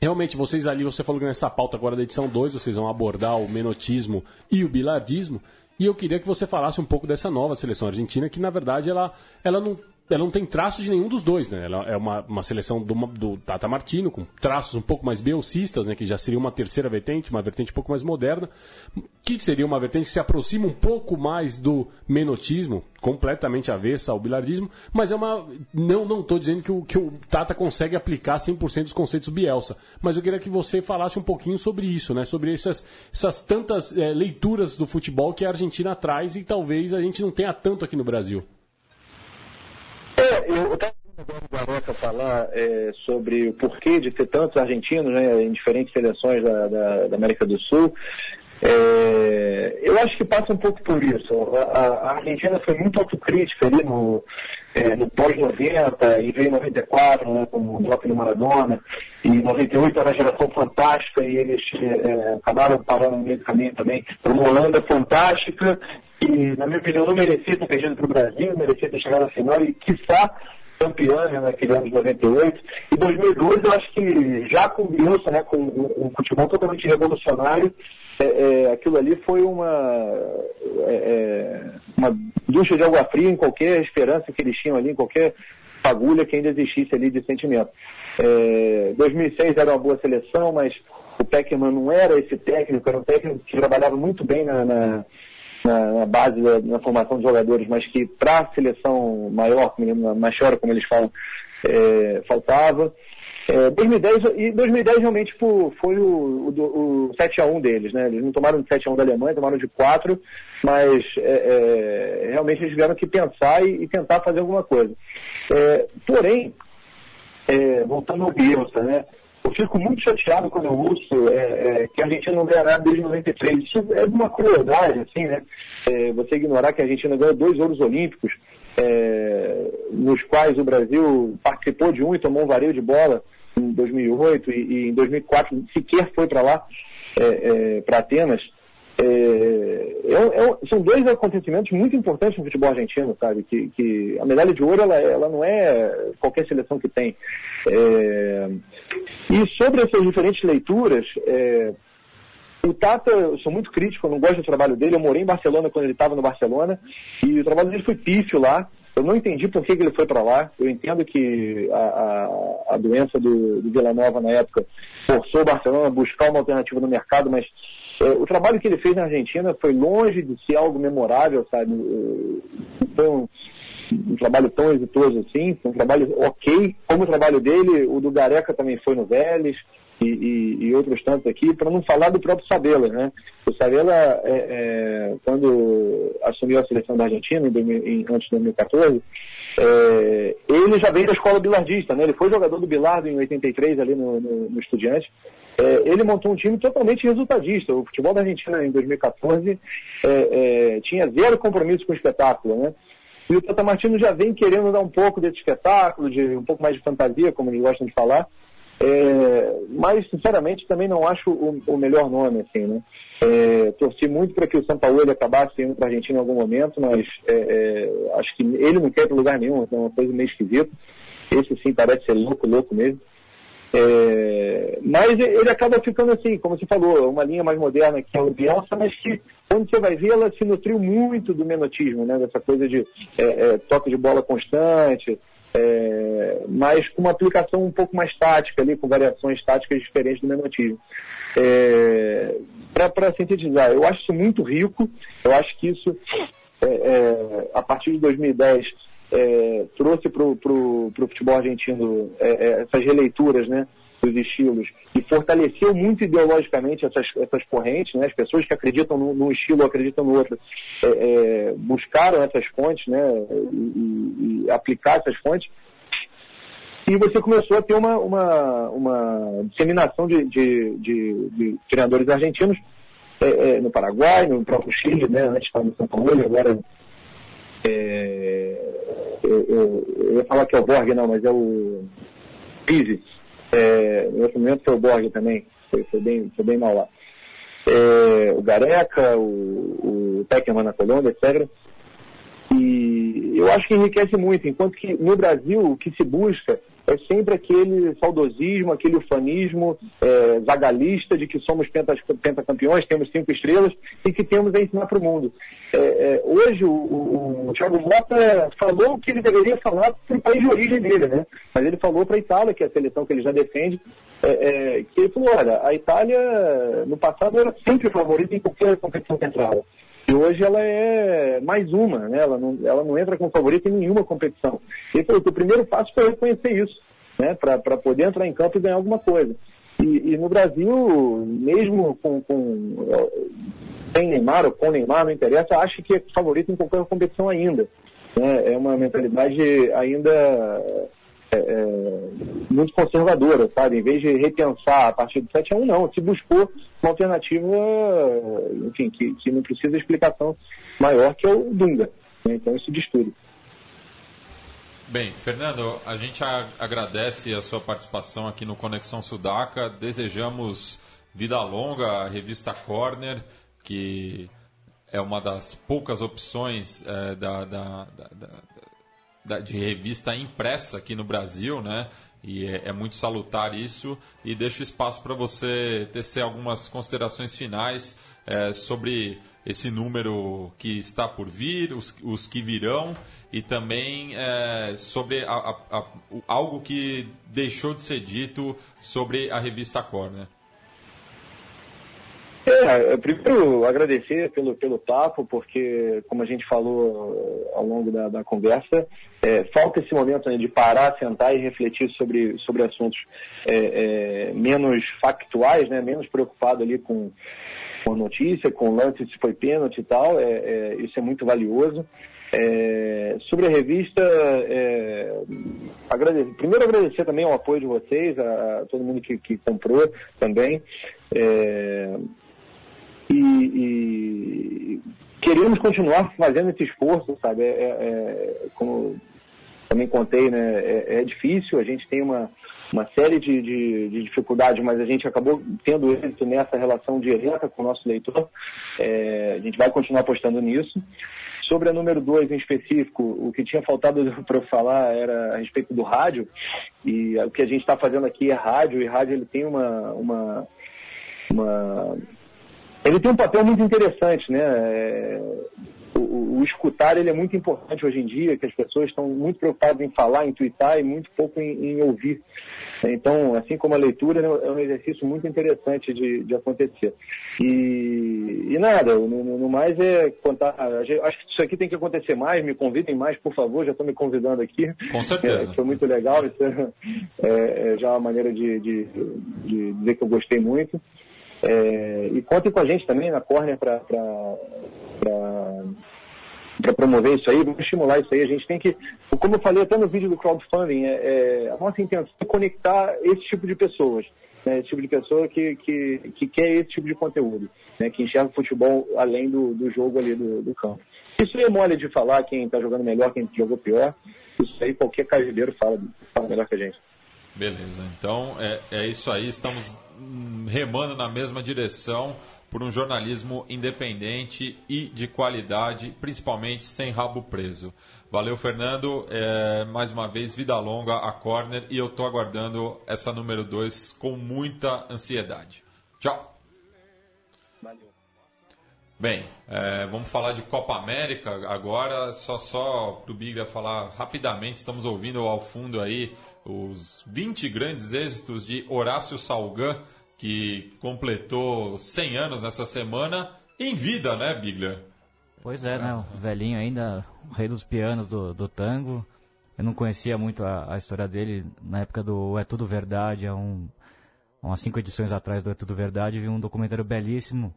Realmente, vocês ali, você falou que nessa pauta agora da edição 2, vocês vão abordar o menotismo e o bilardismo. E eu queria que você falasse um pouco dessa nova seleção argentina, que na verdade ela, ela não ela não tem traços de nenhum dos dois, né? Ela é uma, uma seleção do, do Tata Martino, com traços um pouco mais belcistas, né? Que já seria uma terceira vertente, uma vertente um pouco mais moderna, que seria uma vertente que se aproxima um pouco mais do menotismo, completamente avessa ao bilardismo, mas é uma... Não não estou dizendo que o, que o Tata consegue aplicar 100% dos conceitos Bielsa, mas eu queria que você falasse um pouquinho sobre isso, né? Sobre essas, essas tantas é, leituras do futebol que a Argentina traz e talvez a gente não tenha tanto aqui no Brasil. É, eu estava ouvindo o Garoca falar é, sobre o porquê de ter tantos argentinos né, em diferentes seleções da, da, da América do Sul. É, eu acho que passa um pouco por isso. A, a Argentina foi muito autocrítica ali no, é, no pós-90 e veio em 94 né, com o bloco do Maradona. E em 98 era uma geração fantástica e eles é, acabaram parando no meio do caminho também. Uma Holanda fantástica e, na minha opinião, não merecia ter perdido para o Brasil, merecia ter chegado à final e, quiçá, campeã né, naquele ano de 98. E 2012 eu acho que já com né, com um, um futebol totalmente revolucionário, é, é, aquilo ali foi uma, é, é, uma ducha de água fria em qualquer esperança que eles tinham ali, em qualquer fagulha que ainda existisse ali de sentimento. 2006 é, era uma boa seleção, mas o Peckman não era esse técnico, era um técnico que trabalhava muito bem na, na, na base da na formação de jogadores, mas que para a seleção maior, maior, como eles falam, é, faltava. É, 2010, e 2010 realmente foi o, o, o 7x1 deles, né? Eles não tomaram de 7x1 da Alemanha, tomaram de 4, mas é, é, realmente eles tiveram que pensar e, e tentar fazer alguma coisa. É, porém, é, voltando ao Bielsa, né? Eu fico muito chateado quando eu ouço é, que a Argentina não ganha nada desde 93. Isso é uma crueldade, assim, né? você ignorar que a Argentina ganhou dois ouros olímpicos, nos quais o Brasil participou de um e tomou um vareio de bola em 2008 e, e em 2004 sequer foi para lá, é, é, para Atenas. É, é, é são dois acontecimentos muito importantes no futebol argentino, sabe? Que, que a medalha de ouro ela, ela não é qualquer seleção que tem. É, e sobre essas diferentes leituras, o Tata, eu sou muito crítico, eu não gosto do trabalho dele. Eu morei em Barcelona quando ele estava no Barcelona e o trabalho dele foi pífio lá. Eu não entendi por que, que ele foi para lá. Eu entendo que a, a, a doença do, do Vila Nova na época forçou o Barcelona a buscar uma alternativa no mercado, mas é, o trabalho que ele fez na Argentina foi longe de ser algo memorável, sabe? Foi um, trabalho tão exitoso assim, um trabalho ok, como o trabalho dele, o do Gareca também foi no Vélez, e, e, e outros tantos aqui, para não falar do próprio Sabela, né? O Sabela, é, é, quando assumiu a seleção da Argentina, em, em, antes de 2014, é, ele já veio da escola bilardista, né? Ele foi jogador do Bilardo em 83 ali no, no, no Estudiante. É, ele montou um time totalmente resultadista. O futebol da Argentina em 2014 é, é, tinha zero compromisso com o espetáculo, né? E o Tata Martino já vem querendo dar um pouco desse espetáculo, de um pouco mais de fantasia, como eles gostam de falar. É, mas, sinceramente, também não acho o, o melhor nome, assim, né? É, torci muito para que o São Paulo acabasse indo para a Argentina em algum momento, mas é, é, acho que ele não quer para lugar nenhum, é uma coisa meio esquisita. Esse sim parece ser louco, louco mesmo. É, mas ele acaba ficando assim, como você falou, uma linha mais moderna que é o Bielsa, mas que quando você vai ver, ela se nutriu muito do menotismo, né? Dessa coisa de é, é, toque de bola constante, é, mas com uma aplicação um pouco mais tática ali, com variações táticas diferentes do menotismo. É, Para sintetizar, eu acho isso muito rico, eu acho que isso, é, a partir de 2010, é, trouxe para o futebol argentino é, é, essas releituras, né? dos estilos e fortaleceu muito ideologicamente essas, essas correntes, né? as pessoas que acreditam num, estilo ou acreditam no outro é, é, buscaram essas fontes né? E, e, aplicar essas fontes e você começou a ter uma, uma, uma disseminação de, de, de, de treinadores argentinos é, é no Paraguai, no próprio Chile, né? antes estava no São Paulo, agora é, eu, eu, ia falar que é o Borg, não, mas é o Pizzi, é, no outro momento foi o Borg também, foi, foi, bem, foi bem mal lá. É, o Gareca, o, o Peckerman na Colômbia, etc. E eu acho que enriquece muito, enquanto que no Brasil o que se busca é sempre aquele saudosismo, aquele ufanismo é, zagalista de que somos pentacampeões, temos cinco estrelas e que temos a ensinar para o mundo. É, é, hoje o, o, Thiago Mota falou o que ele deveria falar para o país de origem dele, né? Mas ele falou para a Itália, que é a seleção que ele já defende, é, é, que ele falou, olha, a Itália no passado era sempre favorita em qualquer competição central. E hoje ela é mais uma, né? ela, não, ela não entra como favorita em nenhuma competição. Falou que o primeiro passo foi reconhecer isso, né? para poder entrar em campo e ganhar alguma coisa. E, e no Brasil, mesmo com, com sem Neymar ou com Neymar, não interessa, acha que é favorito em qualquer competição ainda. Né? É uma mentalidade ainda é, é, muito conservadora, sabe? Em vez de repensar a partir do 7 a 1, não. Se buscou uma alternativa, enfim, que, que não precisa de explicação maior, que é o Dunga. Né? Então isso diz tudo. Bem, Fernando, a gente agradece a sua participação aqui no Conexão Sudaca. Desejamos vida longa à revista Corner, que é uma das poucas opções é, da, da, da, de revista impressa aqui no Brasil, né? E é, é muito salutar isso. E deixo espaço para você tecer algumas considerações finais é, sobre esse número que está por vir, os, os que virão, e também é, sobre a, a, a, algo que deixou de ser dito sobre a revista Corner. É, primeiro agradecer pelo, pelo papo, porque, como a gente falou ao longo da, da conversa, é, falta esse momento né, de parar, sentar e refletir sobre, sobre assuntos é, é, menos factuais, né, menos preocupado ali com, com notícia, com lance se foi pênalti e tal, é, é, isso é muito valioso. É, sobre a revista, é, agradecer, primeiro agradecer também o apoio de vocês, a, a todo mundo que, que comprou também. É, e, e, queremos continuar fazendo esse esforço, sabe? É, é, é como também contei, né? É, é, difícil, a gente tem uma, uma série de, de, de, dificuldades, mas a gente acabou tendo êxito nessa relação direta com o nosso leitor. É, a gente vai continuar apostando nisso. Sobre a número 2 em específico, o que tinha faltado para eu falar era a respeito do rádio, e o que a gente está fazendo aqui é rádio, e rádio ele tem uma, uma, uma ele tem um papel muito interessante, né? É, o, o, escutar ele é muito importante hoje em dia, que as pessoas estão muito preocupadas em falar, em twittar e muito pouco em, em ouvir. Então, assim como a leitura, né, é um exercício muito interessante de, de acontecer. E, e nada, no, no, mais é contar. Acho que isso aqui tem que acontecer mais, me convidem mais, por favor, já estão me convidando aqui. Com certeza. É, foi muito legal, isso é, é, é já uma maneira de, de, de dizer que eu gostei muito. É, e contem com a gente também na Corner para promover isso aí, vamos estimular isso aí. A gente tem que, como eu falei até no vídeo do crowdfunding, é, é, a nossa intenção é conectar esse tipo de pessoas. Né, esse tipo de pessoa que, que, que quer esse tipo de conteúdo, né, que enxerga o futebol além do, do jogo ali do, do campo. Isso é mole de falar quem está jogando melhor, quem jogou pior. Isso aí qualquer cajudeiro fala, fala melhor que a gente. Beleza, então é, é isso aí. Estamos remando na mesma direção por um jornalismo independente e de qualidade, principalmente sem rabo preso. Valeu, Fernando. É, mais uma vez, vida longa a Corner e eu estou aguardando essa número 2 com muita ansiedade. Tchau. Valeu. Bem, é, vamos falar de Copa América agora. Só só para o Biglia falar rapidamente, estamos ouvindo ao fundo aí os 20 grandes êxitos de Horácio Salgan, que completou 100 anos nessa semana, em vida, né, Biglia? Pois é, né? O velhinho ainda, o rei dos pianos do, do tango. Eu não conhecia muito a, a história dele na época do É Tudo Verdade, há um, umas cinco edições atrás do É Tudo Verdade, vi um documentário belíssimo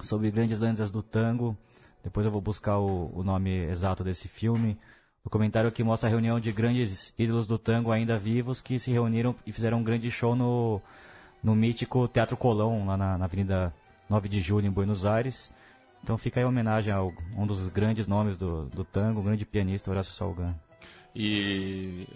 sobre grandes lendas do tango. Depois eu vou buscar o, o nome exato desse filme. O comentário que mostra a reunião de grandes ídolos do tango ainda vivos que se reuniram e fizeram um grande show no, no mítico Teatro Colão, lá na, na Avenida 9 de Julho, em Buenos Aires. Então fica aí a homenagem a um dos grandes nomes do, do tango, um grande pianista, Horácio Salgan. E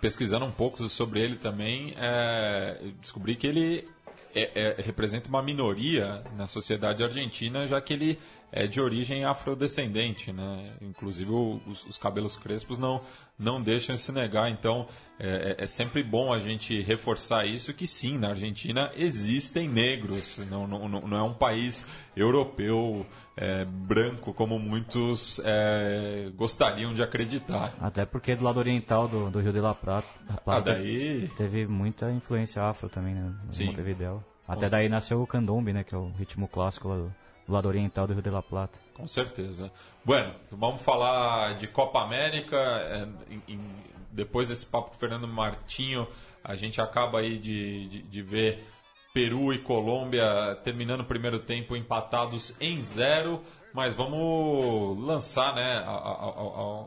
pesquisando um pouco sobre ele também, é, descobri que ele é, é, representa uma minoria na sociedade argentina, já que ele é de origem afrodescendente, né? Inclusive os, os cabelos crespos não, não deixam de se negar. Então é, é, é, sempre bom a gente reforçar isso que sim, na Argentina existem negros. Não, não, não é um país europeu é, branco como muitos é, gostariam de acreditar. Até porque do lado oriental do, do Rio de la Plata, ah, daí... teve muita influência afro também, né? Sim. Montevideo. Até daí nasceu o candombe, né? Que é o ritmo clássico lá do do lado oriental do Rio de la Plata. Com certeza. Bueno, vamos falar de Copa América. É, em, em, depois desse papo com o Fernando Martinho, a gente acaba aí de, de, de ver Peru e Colômbia terminando o primeiro tempo empatados em zero. Mas vamos lançar né, a, a, a,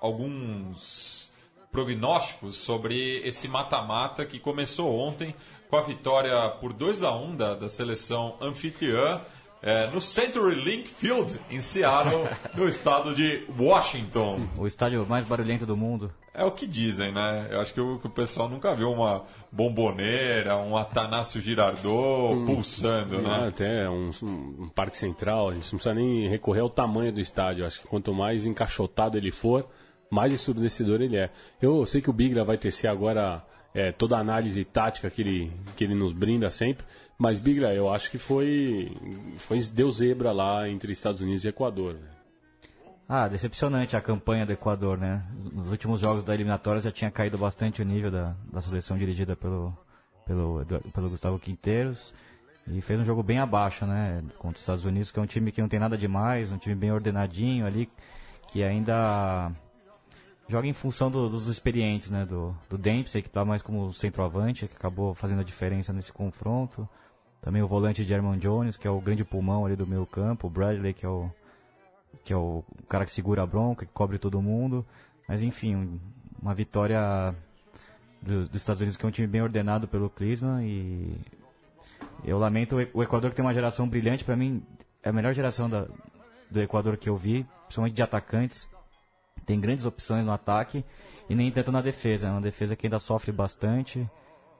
alguns prognósticos sobre esse mata-mata que começou ontem com a vitória por 2 a 1 da, da seleção anfitriã é, no Century Link Field, em Seattle, no estado de Washington. O estádio mais barulhento do mundo. É o que dizem, né? Eu acho que o, que o pessoal nunca viu uma bomboneira, um Atanásio Girardot pulsando, Ah, né? até um, um parque central, a gente não precisa nem recorrer ao tamanho do estádio. Acho que quanto mais encaixotado ele for, mais ensurdecedor ele é. Eu sei que o Bigra vai tecer agora é, toda a análise tática que ele, que ele nos brinda sempre, mas Bigra, eu acho que foi, foi deu zebra lá entre Estados Unidos e Equador. né? Ah, decepcionante a campanha do Equador, né? Nos últimos jogos da eliminatória já tinha caído bastante o nível da, da seleção dirigida pelo, pelo, pelo Gustavo Quinteiros. E fez um jogo bem abaixo, né? Contra os Estados Unidos, que é um time que não tem nada demais, um time bem ordenadinho ali, que ainda joga em função do- dos experientes, né? Do, do Dempsey, que tá mais como centroavante, que acabou fazendo a diferença nesse confronto. Também o volante German Jones, que é o grande pulmão ali do meio campo. O Bradley, que é o, que é o cara que segura a bronca, que cobre todo mundo. Mas enfim, um- uma vitória do- dos Estados Unidos, que é um time bem ordenado pelo Klinsmann. E eu lamento o o Equador, que tem uma geração brilhante. Para mim, é a melhor geração da, do Equador que eu vi, principalmente de atacantes. Tem grandes opções no ataque e nem tanto na defesa. É uma defesa que ainda sofre bastante.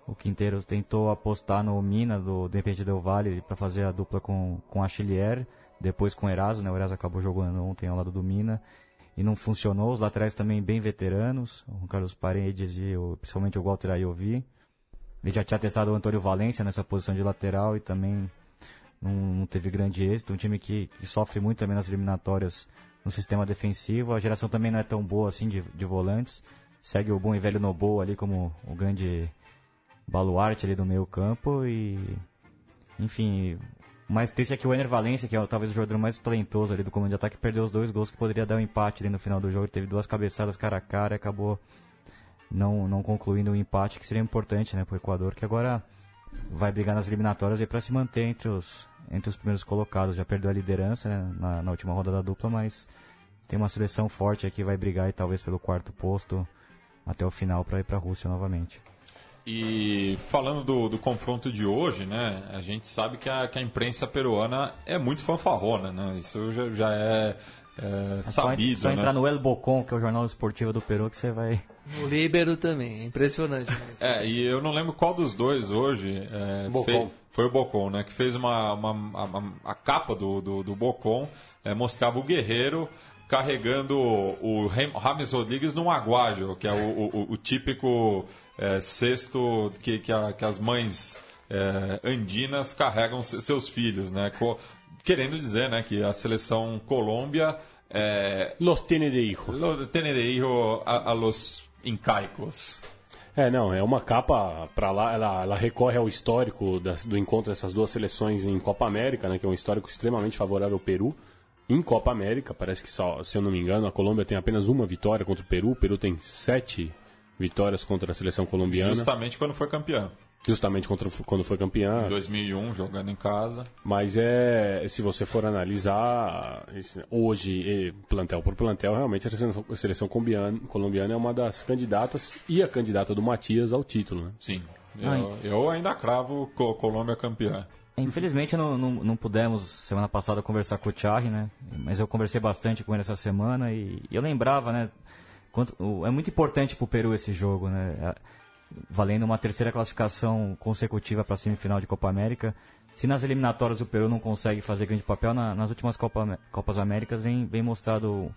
O Quinteiro tentou apostar no Mina do Independente Del Valle para fazer a dupla com, com a Chilier, depois com o Eraso, né? O Eraso acabou jogando ontem ao lado do Mina e não funcionou. Os laterais também bem veteranos, o Carlos Paredes e o, principalmente o Walter Ayovi. Ele já tinha testado o Antônio Valência nessa posição de lateral e também não, não teve grande êxito. Um time que, que sofre muito também nas eliminatórias no sistema defensivo. A geração também não é tão boa assim de, de volantes. Segue o bom e velho Nobo ali como o grande baluarte ali do meio campo e enfim, o mais triste é que o Ener Valencia, que é talvez o jogador mais talentoso ali do comando de ataque, perdeu os dois gols que poderia dar um empate ali no final do jogo. Teve duas cabeçadas cara a cara e acabou não, não concluindo o empate, que seria importante né, para o Equador, que agora vai brigar nas eliminatórias para se manter entre os, entre os primeiros colocados. Já perdeu a liderança né, na, na última rodada dupla, mas tem uma seleção forte aqui, vai brigar e talvez pelo quarto posto até o final para ir para a Rússia novamente. E falando do, do confronto de hoje, né? A gente sabe que a, que a imprensa peruana é muito fanfarrona, né? Isso já, já é, é É só, sabido, só né? entrar no El Bocon, que é o jornal esportivo do Peru, que você vai. O Líbero também, é impressionante mesmo. É, e eu não lembro qual dos dois hoje é, foi o Bocon, né? Que fez uma, uma- a, a capa do, do, do Bocon, é, mostrava o guerreiro carregando o Rames Rodrigues num aguajo, que é o, o- o típico é, cesto que, que, a- que as mães é, andinas carregam se- seus filhos, né? Co- querendo dizer, né, que a seleção Colômbia é, Los tiene de hijo. lo tiene de hijo a, a los incaicos. É, não, é uma capa para lá, ela, ela recorre ao histórico das- do encontro dessas duas seleções em Copa América, né, que é um histórico extremamente favorável ao Peru. Em Copa América, parece que só, se eu não me engano, a Colômbia tem apenas uma vitória contra o Peru, o Peru tem sete vitórias contra a seleção colombiana, Justamente quando foi campeão. justamente contra, quando foi campeã. Em 2001, jogando em casa. Mas é, se você for analisar hoje, plantel por plantel, realmente a seleção, a seleção colombiana, colombiana é uma das candidatas e a candidata do Matias ao título, né? Sim. Eu, eu ainda cravo Co- Colômbia campeã. Infelizmente não, não, não pudemos semana passada conversar com o Thierry, né? Mas eu conversei bastante com ele essa semana e, e eu lembrava, né? É muito importante para o Peru esse jogo, né? É, valendo uma terceira classificação consecutiva para a semifinal de Copa América. Se nas eliminatórias o Peru não consegue fazer grande papel, na- nas últimas Copa, Copas Américas vem, vem mostrado,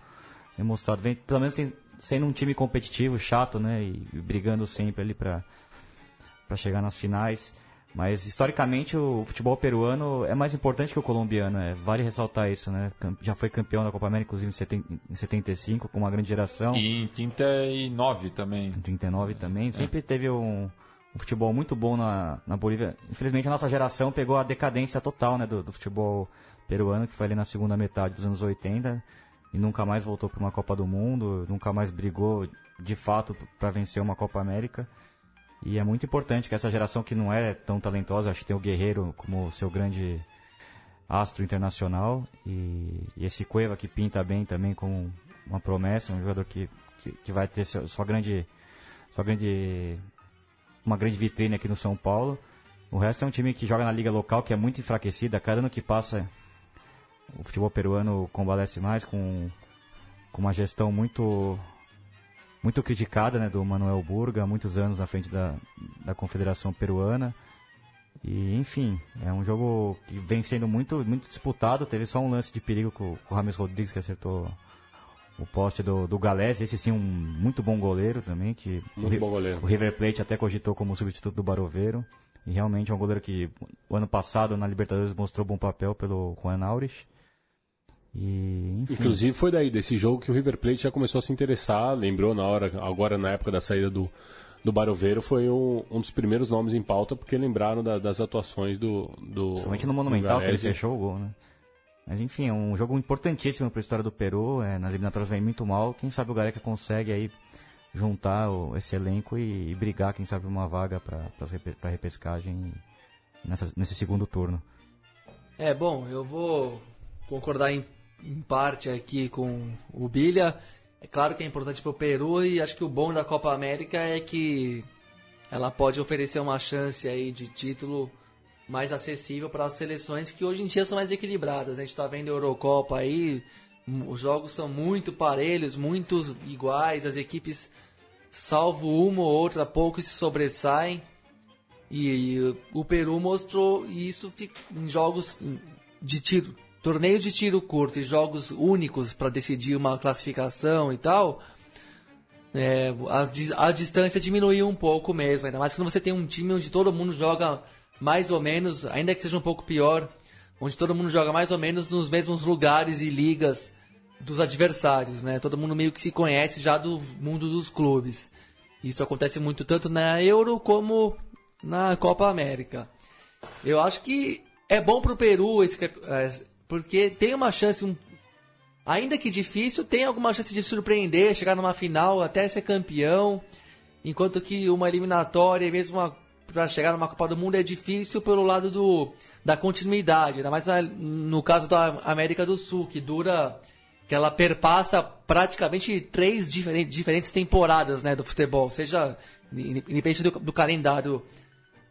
vem mostrado, vem, pelo menos tem, sendo um time competitivo, chato, né? E, e brigando sempre ali para chegar nas finais. Mas historicamente o futebol peruano é mais importante que o colombiano, é, vale ressaltar isso, né? Já foi campeão da Copa América, inclusive em seten- em 75, com uma grande geração. E em 39 também. Em 39 também. Sempre teve um, um futebol muito bom na, na Bolívia. Infelizmente a nossa geração pegou a decadência total né, do, do futebol peruano, que foi ali na segunda metade dos anos 80 e nunca mais voltou para uma Copa do Mundo, nunca mais brigou de fato para vencer uma Copa América. E é muito importante que essa geração que não é tão talentosa, acho que tem o Guerreiro como seu grande astro internacional e, e esse Cueva que pinta bem também como uma promessa, um jogador que, que, que vai ter sua, grande sua grande uma grande vitrine aqui no São Paulo. O resto é um time que joga na liga local, que é muito enfraquecida. Cada ano que passa, o futebol peruano convalesce mais com, com uma gestão muito muito criticada né, do Manuel Burga, há muitos anos na frente da, da Confederação Peruana. E, enfim, é um jogo que vem sendo muito, muito disputado. Teve só um lance de perigo com, com o Rames Rodrigues, que acertou o poste do, do Galés. Esse sim, um muito bom goleiro também. Que Muito o, bom goleiro. O River Plate até cogitou como substituto do Baroveiro. E realmente é um goleiro que o ano passado na Libertadores mostrou bom papel pelo Juan Aurich. E, enfim. Inclusive foi daí, desse jogo, que o River Plate já começou a se interessar. Lembrou na hora, agora na época da saída do, do Baroveiro, foi um, um dos primeiros nomes em pauta, porque lembraram da- das atuações do. do Principalmente no Monumental, que ele fechou o gol, né? Mas enfim, é um jogo importantíssimo para a história do Peru. É, nas eliminatórias vem muito mal. Quem sabe o Gareca consegue aí juntar o- esse elenco e, e brigar, quem sabe, uma vaga para a repescagem nessa, nesse segundo turno. É, bom, eu vou concordar em, em parte aqui com o Bilha. É claro que é importante para o Peru e acho que o bom da Copa América é que ela pode oferecer uma chance aí de título mais acessível para as seleções que hoje em dia são mais equilibradas. A gente está vendo a Eurocopa aí, os jogos são muito parelhos, muito iguais, as equipes, salvo uma ou outra, pouco se sobressaem. E o Peru mostrou isso em jogos de tiro, torneios de tiro curto e jogos únicos para decidir uma classificação e tal. é, a, a distância diminuiu um pouco mesmo, ainda mais quando você tem um time onde todo mundo joga mais ou menos, ainda que seja um pouco pior, onde todo mundo joga mais ou menos nos mesmos lugares e ligas dos adversários, né? Todo mundo meio que se conhece já do mundo dos clubes. Isso acontece muito tanto na Euro como na Copa América. Eu acho que é bom pro Peru esse eh, porque tem uma chance um, ainda que difícil, tem alguma chance de surpreender, chegar numa final, até ser campeão, enquanto que uma eliminatória, mesmo para chegar numa Copa do Mundo é difícil pelo lado do, da continuidade, ainda mais na- no caso da América do Sul, que dura que ela perpassa praticamente três diferentes, diferentes temporadas né, do futebol, seja in- independente do, do calendário.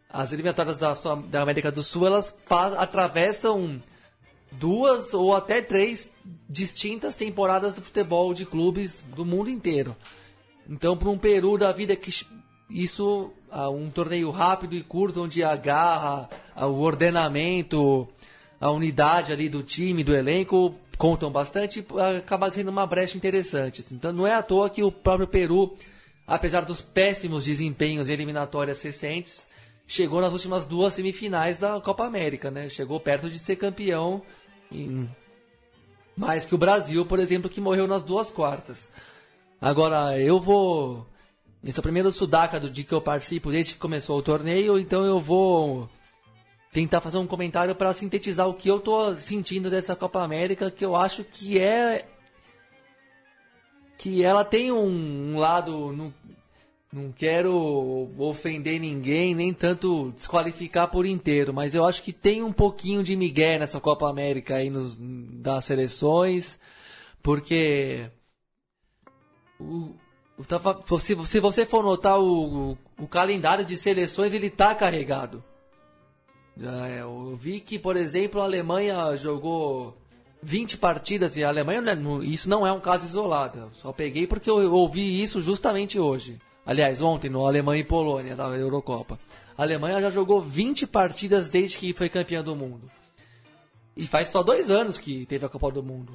As eliminatórias da, da América do Sul elas atravessam duas ou até três distintas temporadas do futebol de clubes do mundo inteiro. Então, para um Peru da vida que isso, ah, um torneio rápido e curto, onde a garra, ah, o ordenamento, a unidade ali do time, do elenco, contam bastante, ah, acaba sendo uma brecha interessante. assim. Então, não é à toa que o próprio Peru, apesar dos péssimos desempenhos em eliminatórias recentes, chegou nas últimas duas semifinais da Copa América, né? Chegou perto de ser campeão em mais que o Brasil, por exemplo, que morreu nas duas quartas. Agora, eu vou. Esse é o primeiro Sudaca do dia que eu participo desde que começou o torneio, então eu vou tentar fazer um comentário para sintetizar o que eu tô sentindo dessa Copa América, que eu acho que é. que ela tem um, lado. Não, não quero ofender ninguém, nem tanto desqualificar por inteiro, mas eu acho que tem um pouquinho de migué nessa Copa América aí nos, das seleções, porque o, o tava- se, se você for notar o, o calendário de seleções, ele tá carregado. É, Eu vi que, por exemplo, a Alemanha jogou 20 partidas e a Alemanha, é- isso não é um caso isolado. Eu só peguei porque eu ouvi isso justamente hoje. Aliás, ontem no Alemanha e Polônia, da Eurocopa. A Alemanha já jogou 20 partidas desde que foi campeã do mundo. E faz só dois anos que teve a Copa do Mundo.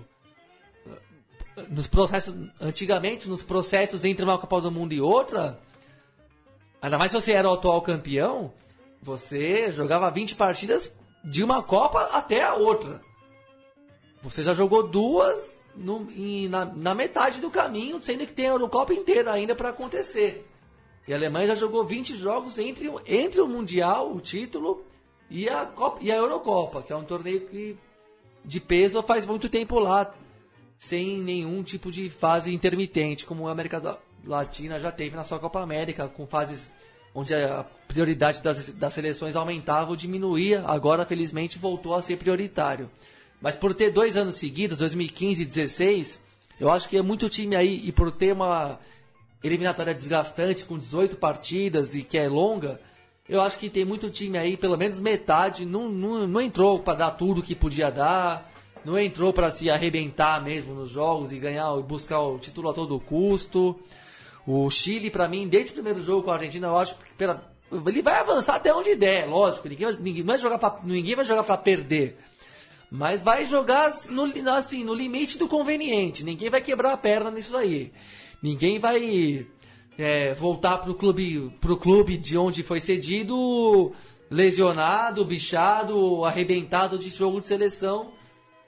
Nos processos, antigamente, nos processos entre uma Copa do Mundo e outra, ainda mais se você era o atual campeão, você jogava 20 partidas de uma Copa até a outra. Você já jogou duas no- em- na, na metade do caminho, sendo que tem a Eurocopa inteira ainda para acontecer. E a Alemanha já jogou 20 jogos entre, entre o Mundial, o título, e a, Copa, e a Eurocopa, que é um torneio que, de peso faz muito tempo lá, sem nenhum tipo de fase intermitente, como a América Latina já teve na sua Copa América, com fases onde a prioridade das, das seleções aumentava ou diminuía, agora felizmente voltou a ser prioritário. Mas por ter dois anos seguidos, 2015 e 2016, eu acho que é muito time aí, e por ter uma eliminatória desgastante com 18 partidas e que é longa, Eu acho que tem muito time aí, pelo menos metade, não, não, não entrou para dar tudo que podia dar, não entrou para se arrebentar mesmo nos jogos e ganhar e buscar o título a todo custo. O Chile, para mim, desde o primeiro jogo com a Argentina, eu acho que pela, ele vai avançar até onde der, lógico. Ninguém, ninguém vai jogar pra, ninguém vai jogar para perder. Mas vai jogar no, assim, no limite do conveniente. Ninguém vai quebrar a perna nisso aí. Ninguém vai é, voltar pro clube, pro clube de onde foi cedido lesionado, bichado, arrebentado de jogo de seleção.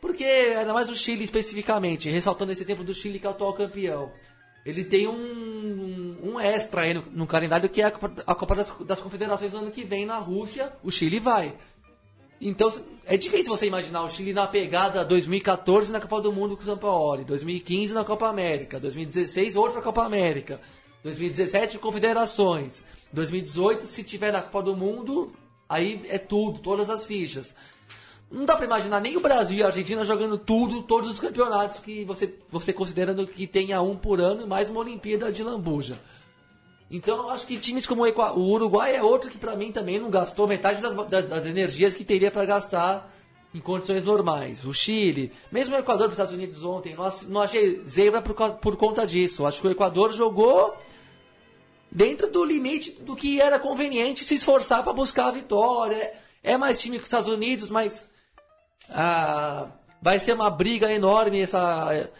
Porque, ainda mais o Chile especificamente, ressaltando esse exemplo do Chile que é o atual campeão. Ele tem um, um extra aí no, no, calendário que é a Copa, a Copa das, das, Confederações no ano que vem na Rússia. O Chile vai. Então é difícil você imaginar o Chile na pegada 2014 na Copa do Mundo com o São Paulo, 2015 na Copa América, 2016 outra Copa América, 2017 Confederações, 2018 se tiver na Copa do Mundo, aí é tudo, todas as fichas. Não dá para imaginar nem o Brasil e a Argentina jogando tudo, todos os campeonatos que você, você considerando que tenha um por ano e mais uma Olimpíada de Lambuja. Então eu acho que times como o Uruguai é outro que para mim também não gastou metade das, das, das energias que teria para gastar em condições normais. O Chile, mesmo o Equador para os Estados Unidos ontem, não, achei zebra por, por conta disso. Acho que o Equador jogou dentro do limite do que era conveniente se esforçar para buscar a vitória. É mais time que os Estados Unidos, mas ah, vai ser uma briga enorme essa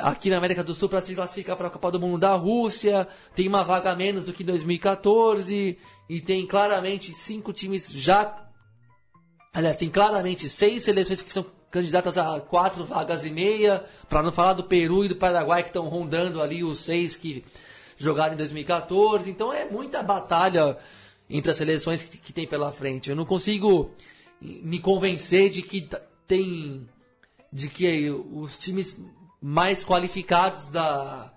aqui na América do Sul para se classificar para a Copa do Mundo da Rússia. Tem uma vaga menos do que 2014 e tem claramente cinco times já. Aliás, tem claramente seis seleções que são candidatas a quatro vagas e meia, para não falar do Peru e do Paraguai que estão rondando ali os seis que jogaram em 2014. Então é muita batalha entre as seleções que, que tem pela frente. Eu não consigo me convencer de que tem de que os times mais qualificados da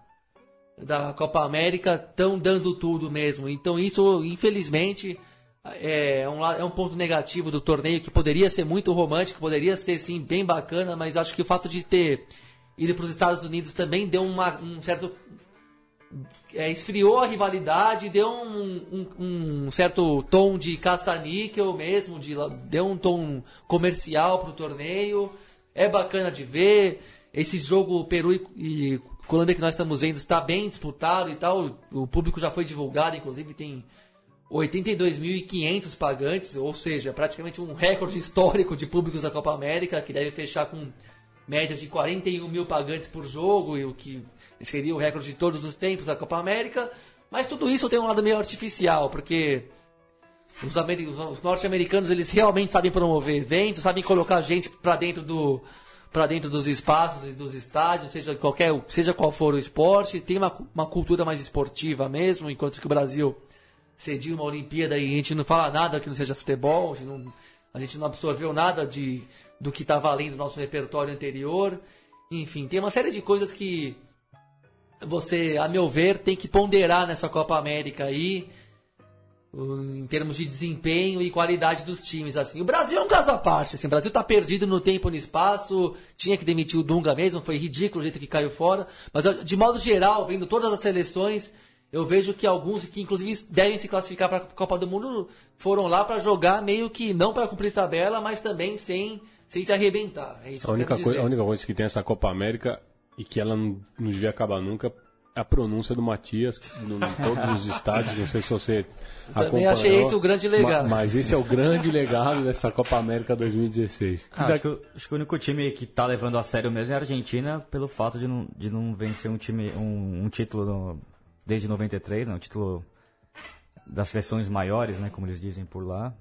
da Copa América estão dando tudo mesmo. Então isso, infelizmente, é um, é um ponto negativo do torneio que poderia ser muito romântico, poderia ser sim bem bacana, mas acho que o fato de ter ido para os Estados Unidos também deu uma, um certo é, esfriou a rivalidade, deu um, um, um certo tom de caça-níquel mesmo, de, deu um tom comercial pro torneio. É bacana de ver. Esse jogo Peru e, e Colômbia que nós estamos vendo está bem disputado e tal. O público já foi divulgado, inclusive tem 82.500 pagantes, ou seja, praticamente um recorde histórico de públicos da Copa América, que deve fechar com média de 41 mil pagantes por jogo, e o que seria o recorde de todos os tempos da Copa América. Mas tudo isso tem um lado meio artificial, porque os, os norte-americanos eles realmente sabem promover eventos, sabem colocar gente para dentro do para dentro dos espaços e dos estádios, seja qualquer seja qual for o esporte, tem uma, uma cultura mais esportiva mesmo, enquanto que o Brasil cediu uma Olimpíada e a gente não fala nada que não seja futebol, a gente não, a gente não absorveu nada de do que está valendo no nosso repertório anterior. Enfim, tem uma série de coisas que você, a meu ver, tem que ponderar nessa Copa América aí, em termos de desempenho e qualidade dos times. assim. O Brasil é um caso à parte. Assim, o Brasil está perdido no tempo e no espaço, tinha que demitir o Dunga mesmo, foi ridículo o jeito que caiu fora. Mas, de modo geral, vendo todas as seleções, eu vejo que alguns que inclusive devem se classificar para a Copa do Mundo foram lá para jogar meio que não para cumprir tabela, mas também sem, sem se arrebentar. É a, única coisa, a única coisa que tem essa Copa América e que ela não, não devia acabar nunca a pronúncia do Matias no, em todos os estádios. Não sei se você acompanhou. Também achei esse o grande legado. Mas, mas esse é o grande legado dessa Copa América 2016. Ah, acho, que, acho, que, o único time que está levando a sério mesmo é a Argentina, pelo fato de não, de não vencer um time um, um título no, desde 93, né, um título das seleções maiores, né, como eles dizem por lá.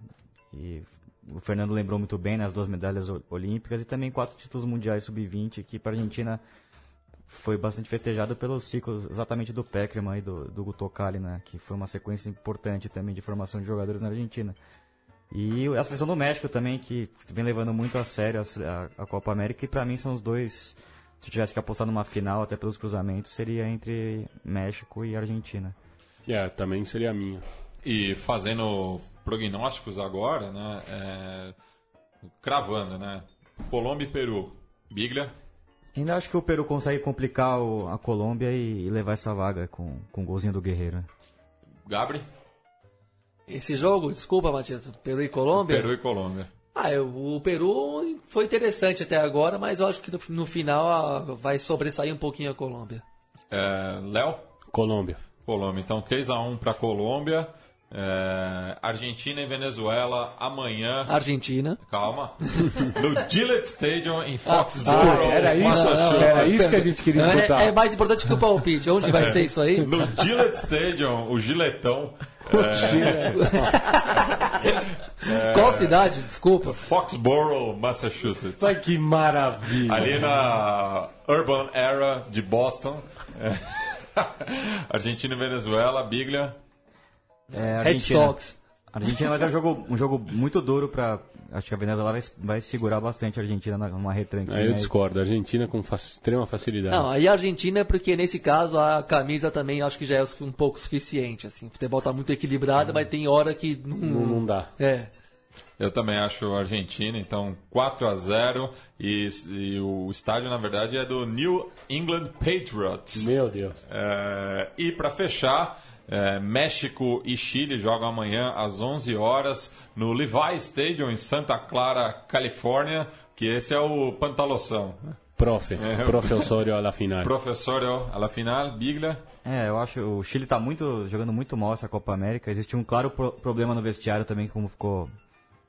E o Fernando lembrou muito bem nas duas medalhas olímpicas e também quatro títulos mundiais sub-20 que para a Argentina foi bastante festejado pelos ciclos exatamente do Peckerman e do, do Gutokali, né? Que foi uma sequência importante também de formação de jogadores na Argentina. E a seleção do México também, que vem levando muito a sério a, a Copa América, e para mim são os dois. Se eu tivesse que apostar numa final, até pelos cruzamentos, seria entre México e Argentina. É, também seria a minha. E fazendo prognósticos agora, né? É... Cravando, né? Colômbia e Peru. Biglia, Ainda acho que o Peru consegue complicar o, a Colômbia e, e, levar essa vaga com, com o golzinho do Guerreiro. Gabri? Esse jogo, desculpa, Matias, Peru e Colômbia? Peru e Colômbia. Ah, eu- o Peru foi interessante até agora, mas eu acho que no, no final ah, vai sobressair um pouquinho a Colômbia. É, Léo? Colômbia. Colômbia. Então 3x1 para Colômbia. É, Argentina e Venezuela amanhã. Argentina. Calma. No Gillette Stadium em Foxborough, Ah, era isso, Massachusetts. era isso que a gente queria escutar. É, é mais importante que o palpite. Onde vai ser isso aí? No Gillette Stadium, o Giletão. Qual cidade? Desculpa. Foxborough, Massachusetts. Ai, que maravilha. Ali na Urban Era de Boston. É. Argentina e Venezuela, Biglia. É, Red Argentina. Sox. Argentina vai ser um jogo, um jogo muito duro pra. Acho que a Venezuela vai, vai segurar bastante a Argentina na- numa retranquinha. Aí eu aí. discordo. Argentina com fa- extrema facilidade. Não, aí a Argentina é porque nesse caso a camisa também acho que já é um pouco suficiente. Assim. O futebol tá muito equilibrado, mas tem hora que não. Não, não dá. Né? É. Eu também acho Argentina, então 4 a 0 e, e o estádio, na verdade, é do New England Patriots. Meu Deus. É, e para fechar, é, México e Chile jogam amanhã às 11 horas no Levi Stadium em Santa Clara, Califórnia, que esse é o Pantaloção. Profe. Profe Osório à final. Professor, a la final, Biglia. É, eu acho o Chile tá muito jogando muito mal essa Copa América. Existe um claro pro- problema no vestiário também, como ficou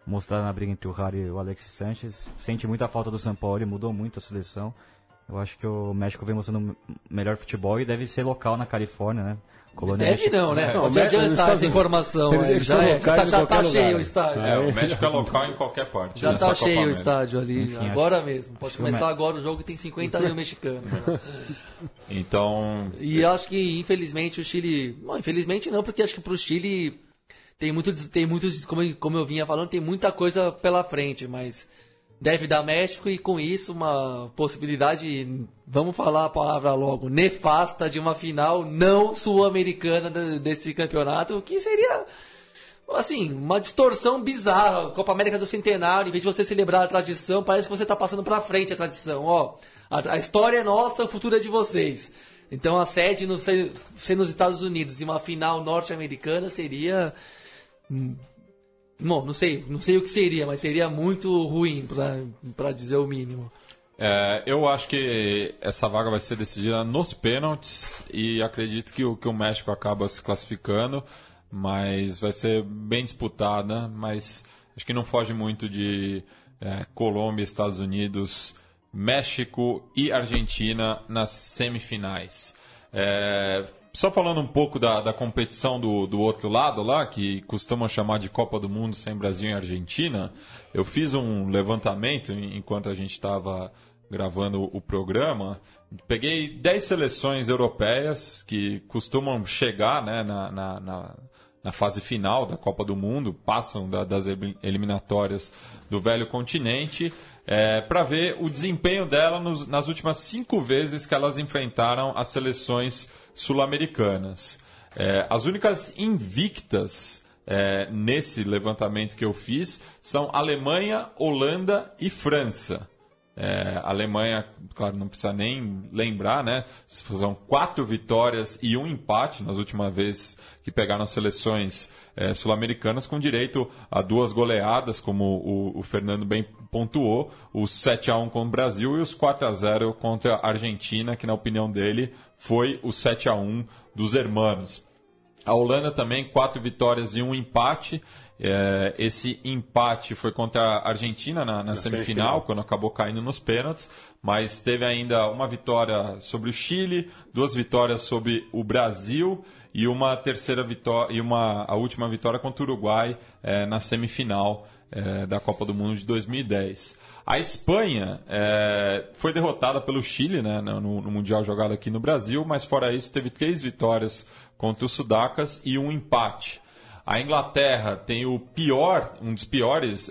mostrado na briga entre o Rari e o Alexis Sanches. Sente muita falta do São Paulo, mudou muito a seleção. Eu acho que o México vem mostrando melhor futebol e deve ser local na Califórnia, né? Colônia Deve não, né? É, Pode o adiantar essa informação. Eles- aí, eles já é, tá, já tá cheio lugar. o estádio. É, o México é local em qualquer parte. Já nessa tá Copa cheio o América. estádio ali, Enfim, agora mesmo. Pode o começar Me- agora o jogo e tem 50 mil mexicanos. né? Então, E eu acho que, infelizmente, o Chile. Não, infelizmente não, porque acho que pro Chile tem muito. Tem muitos, como, como eu vinha falando, tem muita coisa pela frente, mas deve dar México e com isso uma possibilidade, vamos falar a palavra logo, nefasta de uma final não sul-americana de- desse campeonato, que seria. Assim, uma distorção bizarra. Copa América do Centenário, em vez de você celebrar a tradição, parece que você está passando para frente a tradição. Ó, a, a história é nossa, o futuro é de vocês. Então a sede no, ser, ser nos Estados Unidos e uma final norte-americana seria. Bom, não sei, não sei o que seria, mas seria muito ruim, para dizer o mínimo. É, eu acho que essa vaga vai ser decidida nos pênaltis e acredito que o, que o México acaba se classificando, mas vai ser bem disputada, mas acho que não foge muito de é, Colômbia, Estados Unidos, México e Argentina nas semifinais. É, só falando um pouco da, da competição do, do outro lado lá, que costumam chamar de Copa do Mundo sem Brasil e Argentina, eu fiz um levantamento enquanto a gente estava gravando o programa. Peguei 10 seleções europeias que costumam chegar né, na, na, na- na fase final da Copa do Mundo, passam da- das eli- eliminatórias do velho continente, para ver o desempenho dela nos- nas últimas cinco vezes que elas enfrentaram as seleções sul-americanas. É, as únicas invictas é, nesse levantamento que eu fiz são Alemanha, Holanda e França. É, Alemanha, claro, não precisa nem lembrar, né? São quatro vitórias e um empate nas últimas vezes que pegaram seleções é, sul-americanas, com direito a duas goleadas, como o, o Fernando bem pontuou, os 7 a 1 contra o Brasil e os 4 a 0 contra a Argentina, que na opinião dele foi o 7 a 1 dos hermanos. A Holanda também, quatro vitórias e um empate. É, esse empate foi contra a Argentina na, na semifinal, semifinal. quando acabou caindo nos pênaltis, mas teve ainda uma vitória sobre o Chile, duas vitórias sobre o Brasil e uma terceira vitória e uma a última vitória contra o Uruguai é, na semifinal é, da Copa do Mundo de 2010. A Espanha é, foi derrotada pelo Chile né, no, no Mundial jogado aqui no Brasil, mas fora isso teve três vitórias contra os Sudacas e um empate. A Inglaterra tem o pior, um dos piores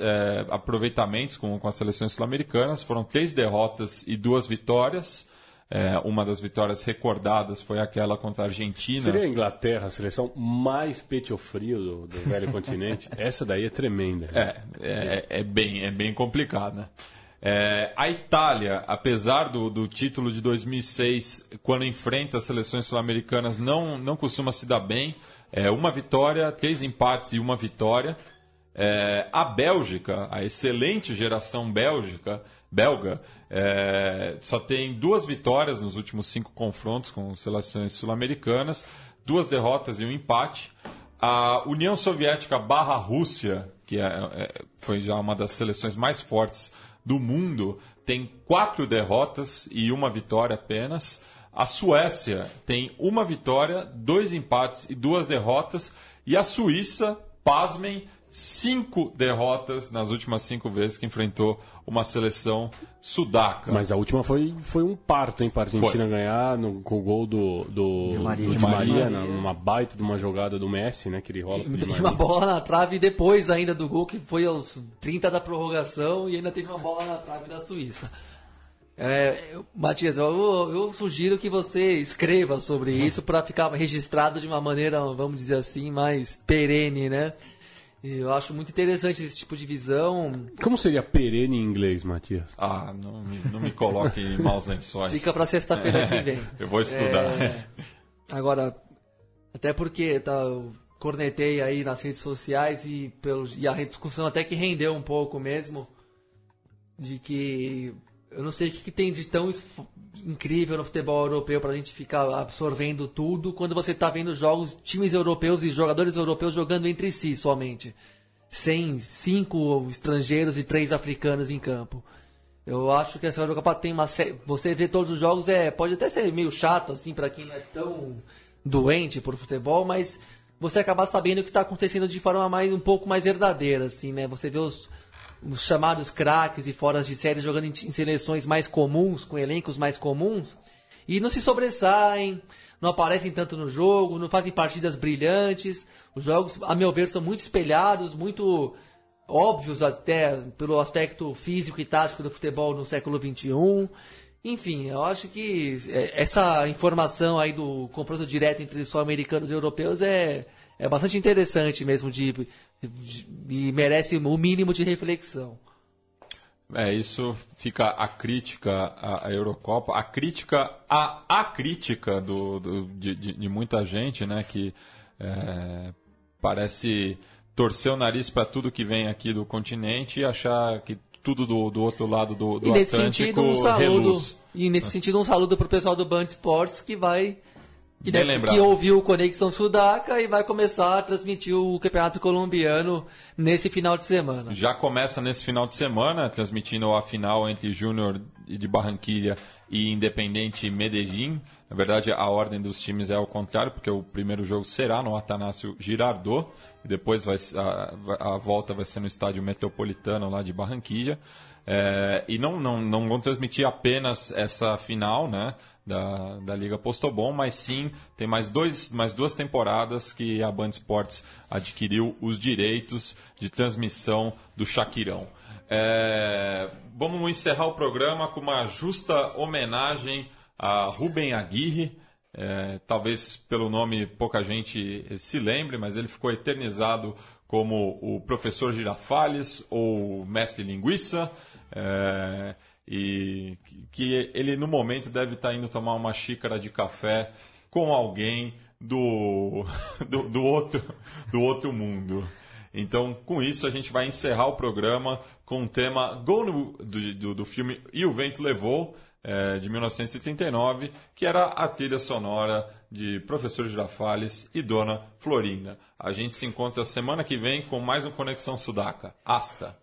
aproveitamentos com, com as seleções sul-americanas. Foram três derrotas e duas vitórias. É, uma das vitórias recordadas foi aquela contra a Argentina. Seria a Inglaterra a seleção mais peito-frio do, do velho continente? Essa daí é tremenda. É, é, é bem, é bem complicado, né? É, a Itália, apesar do, do, título de 2006, quando enfrenta as seleções sul-americanas, não, não costuma se dar bem. É, uma vitória, três empates e uma vitória. É, a Bélgica, a excelente geração bélgica, belga, é, só tem duas vitórias nos últimos cinco confrontos com seleções sul-americanas, duas derrotas e um empate. A União Soviética barra Rússia, que é, é, foi já uma das seleções mais fortes do mundo tem quatro derrotas e uma vitória apenas. A Suécia tem uma vitória, dois empates e duas derrotas. E a Suíça, pasmem, cinco derrotas nas últimas cinco vezes que enfrentou uma seleção sudaca. Mas a última foi, foi um parto, hein, para a Argentina foi. ganhar no, com o gol do, do, de Maria, do de Maria, Maria numa baita de uma jogada do Messi, né, que ele rola. E, uma bola na trave depois ainda do gol, que foi aos 30 da prorrogação, e ainda teve uma bola na trave da Suíça. É, Matias, eu, eu, sugiro que você escreva sobre isso para ficar registrado de uma maneira, vamos dizer assim, mais perene, né? Eu acho muito interessante esse tipo de visão. Como seria perene em inglês, Matias? Ah, não me, não me coloque em maus lençóis. Fica para sexta-feira que vem. eu vou estudar. É, agora, até porque tá, eu cornetei aí nas redes sociais e, pelo, e a discussão até que rendeu um pouco mesmo de que eu não sei o que, que tem de tão incrível no futebol europeu para a gente ficar absorvendo tudo quando você está vendo jogos, times europeus e jogadores europeus jogando entre si somente. Sem cinco estrangeiros e três africanos em campo. Eu acho que essa Eurocopa tem uma você vê todos os jogos é pode até ser meio chato assim para quem não é tão doente por futebol, mas você acaba sabendo o que está acontecendo de forma mais um pouco mais verdadeira assim, né? Você vê os os chamados craques e foras de série jogando em, em seleções mais comuns, com elencos mais comuns, e não se sobressaem, não aparecem tanto no jogo, não fazem partidas brilhantes. Os jogos, a meu ver, são muito espelhados, muito óbvios até pelo aspecto físico e tático do futebol no século XXI. Enfim, eu acho que é, essa informação aí do confronto direto entre sul-americanos e europeus é, é bastante interessante mesmo de e merece o mínimo de reflexão. É, isso fica a crítica à, Eurocopa, a crítica, a, a crítica do, do de, de, muita gente, né, que é, parece torcer o nariz para tudo que vem aqui do continente e achar que tudo do, do outro lado do, do e nesse Atlântico sentido, um saludo, reluz. E nesse sentido, um saludo para o pessoal do Band Sports que vai que, deve, que ouviu o Conexão Sudaca e vai começar a transmitir o Campeonato Colombiano nesse final de semana. Já começa nesse final de semana, transmitindo a final entre Júnior de Barranquilha e Independente Medellín. Na verdade, a ordem dos times é ao contrário, porque o primeiro jogo será no Atanásio Girardot, e depois vai, a, a volta vai ser no estádio metropolitano lá de Barranquilha. É, e não, não, não vão transmitir apenas essa final, né? Da, da Liga Postobon, mas sim tem mais, dois, mais duas temporadas que a Band Esportes adquiriu os direitos de transmissão do Shaquirão. É, vamos encerrar o programa com uma justa homenagem a Rubem Aguirre. É, talvez pelo nome pouca gente se lembre, mas ele ficou eternizado como o professor Girafales ou mestre linguiça. É, e que ele no momento deve estar indo tomar uma xícara de café com alguém do, do, do, outro, do outro mundo. Então, com isso, a gente vai encerrar o programa com o tema Go no, do, do, do, filme E o Vento Levou, é, de 1939, que era a trilha sonora de Professor Girafales e Dona Florinda. A gente se encontra semana que vem com mais um Conexão Sudaca. Hasta!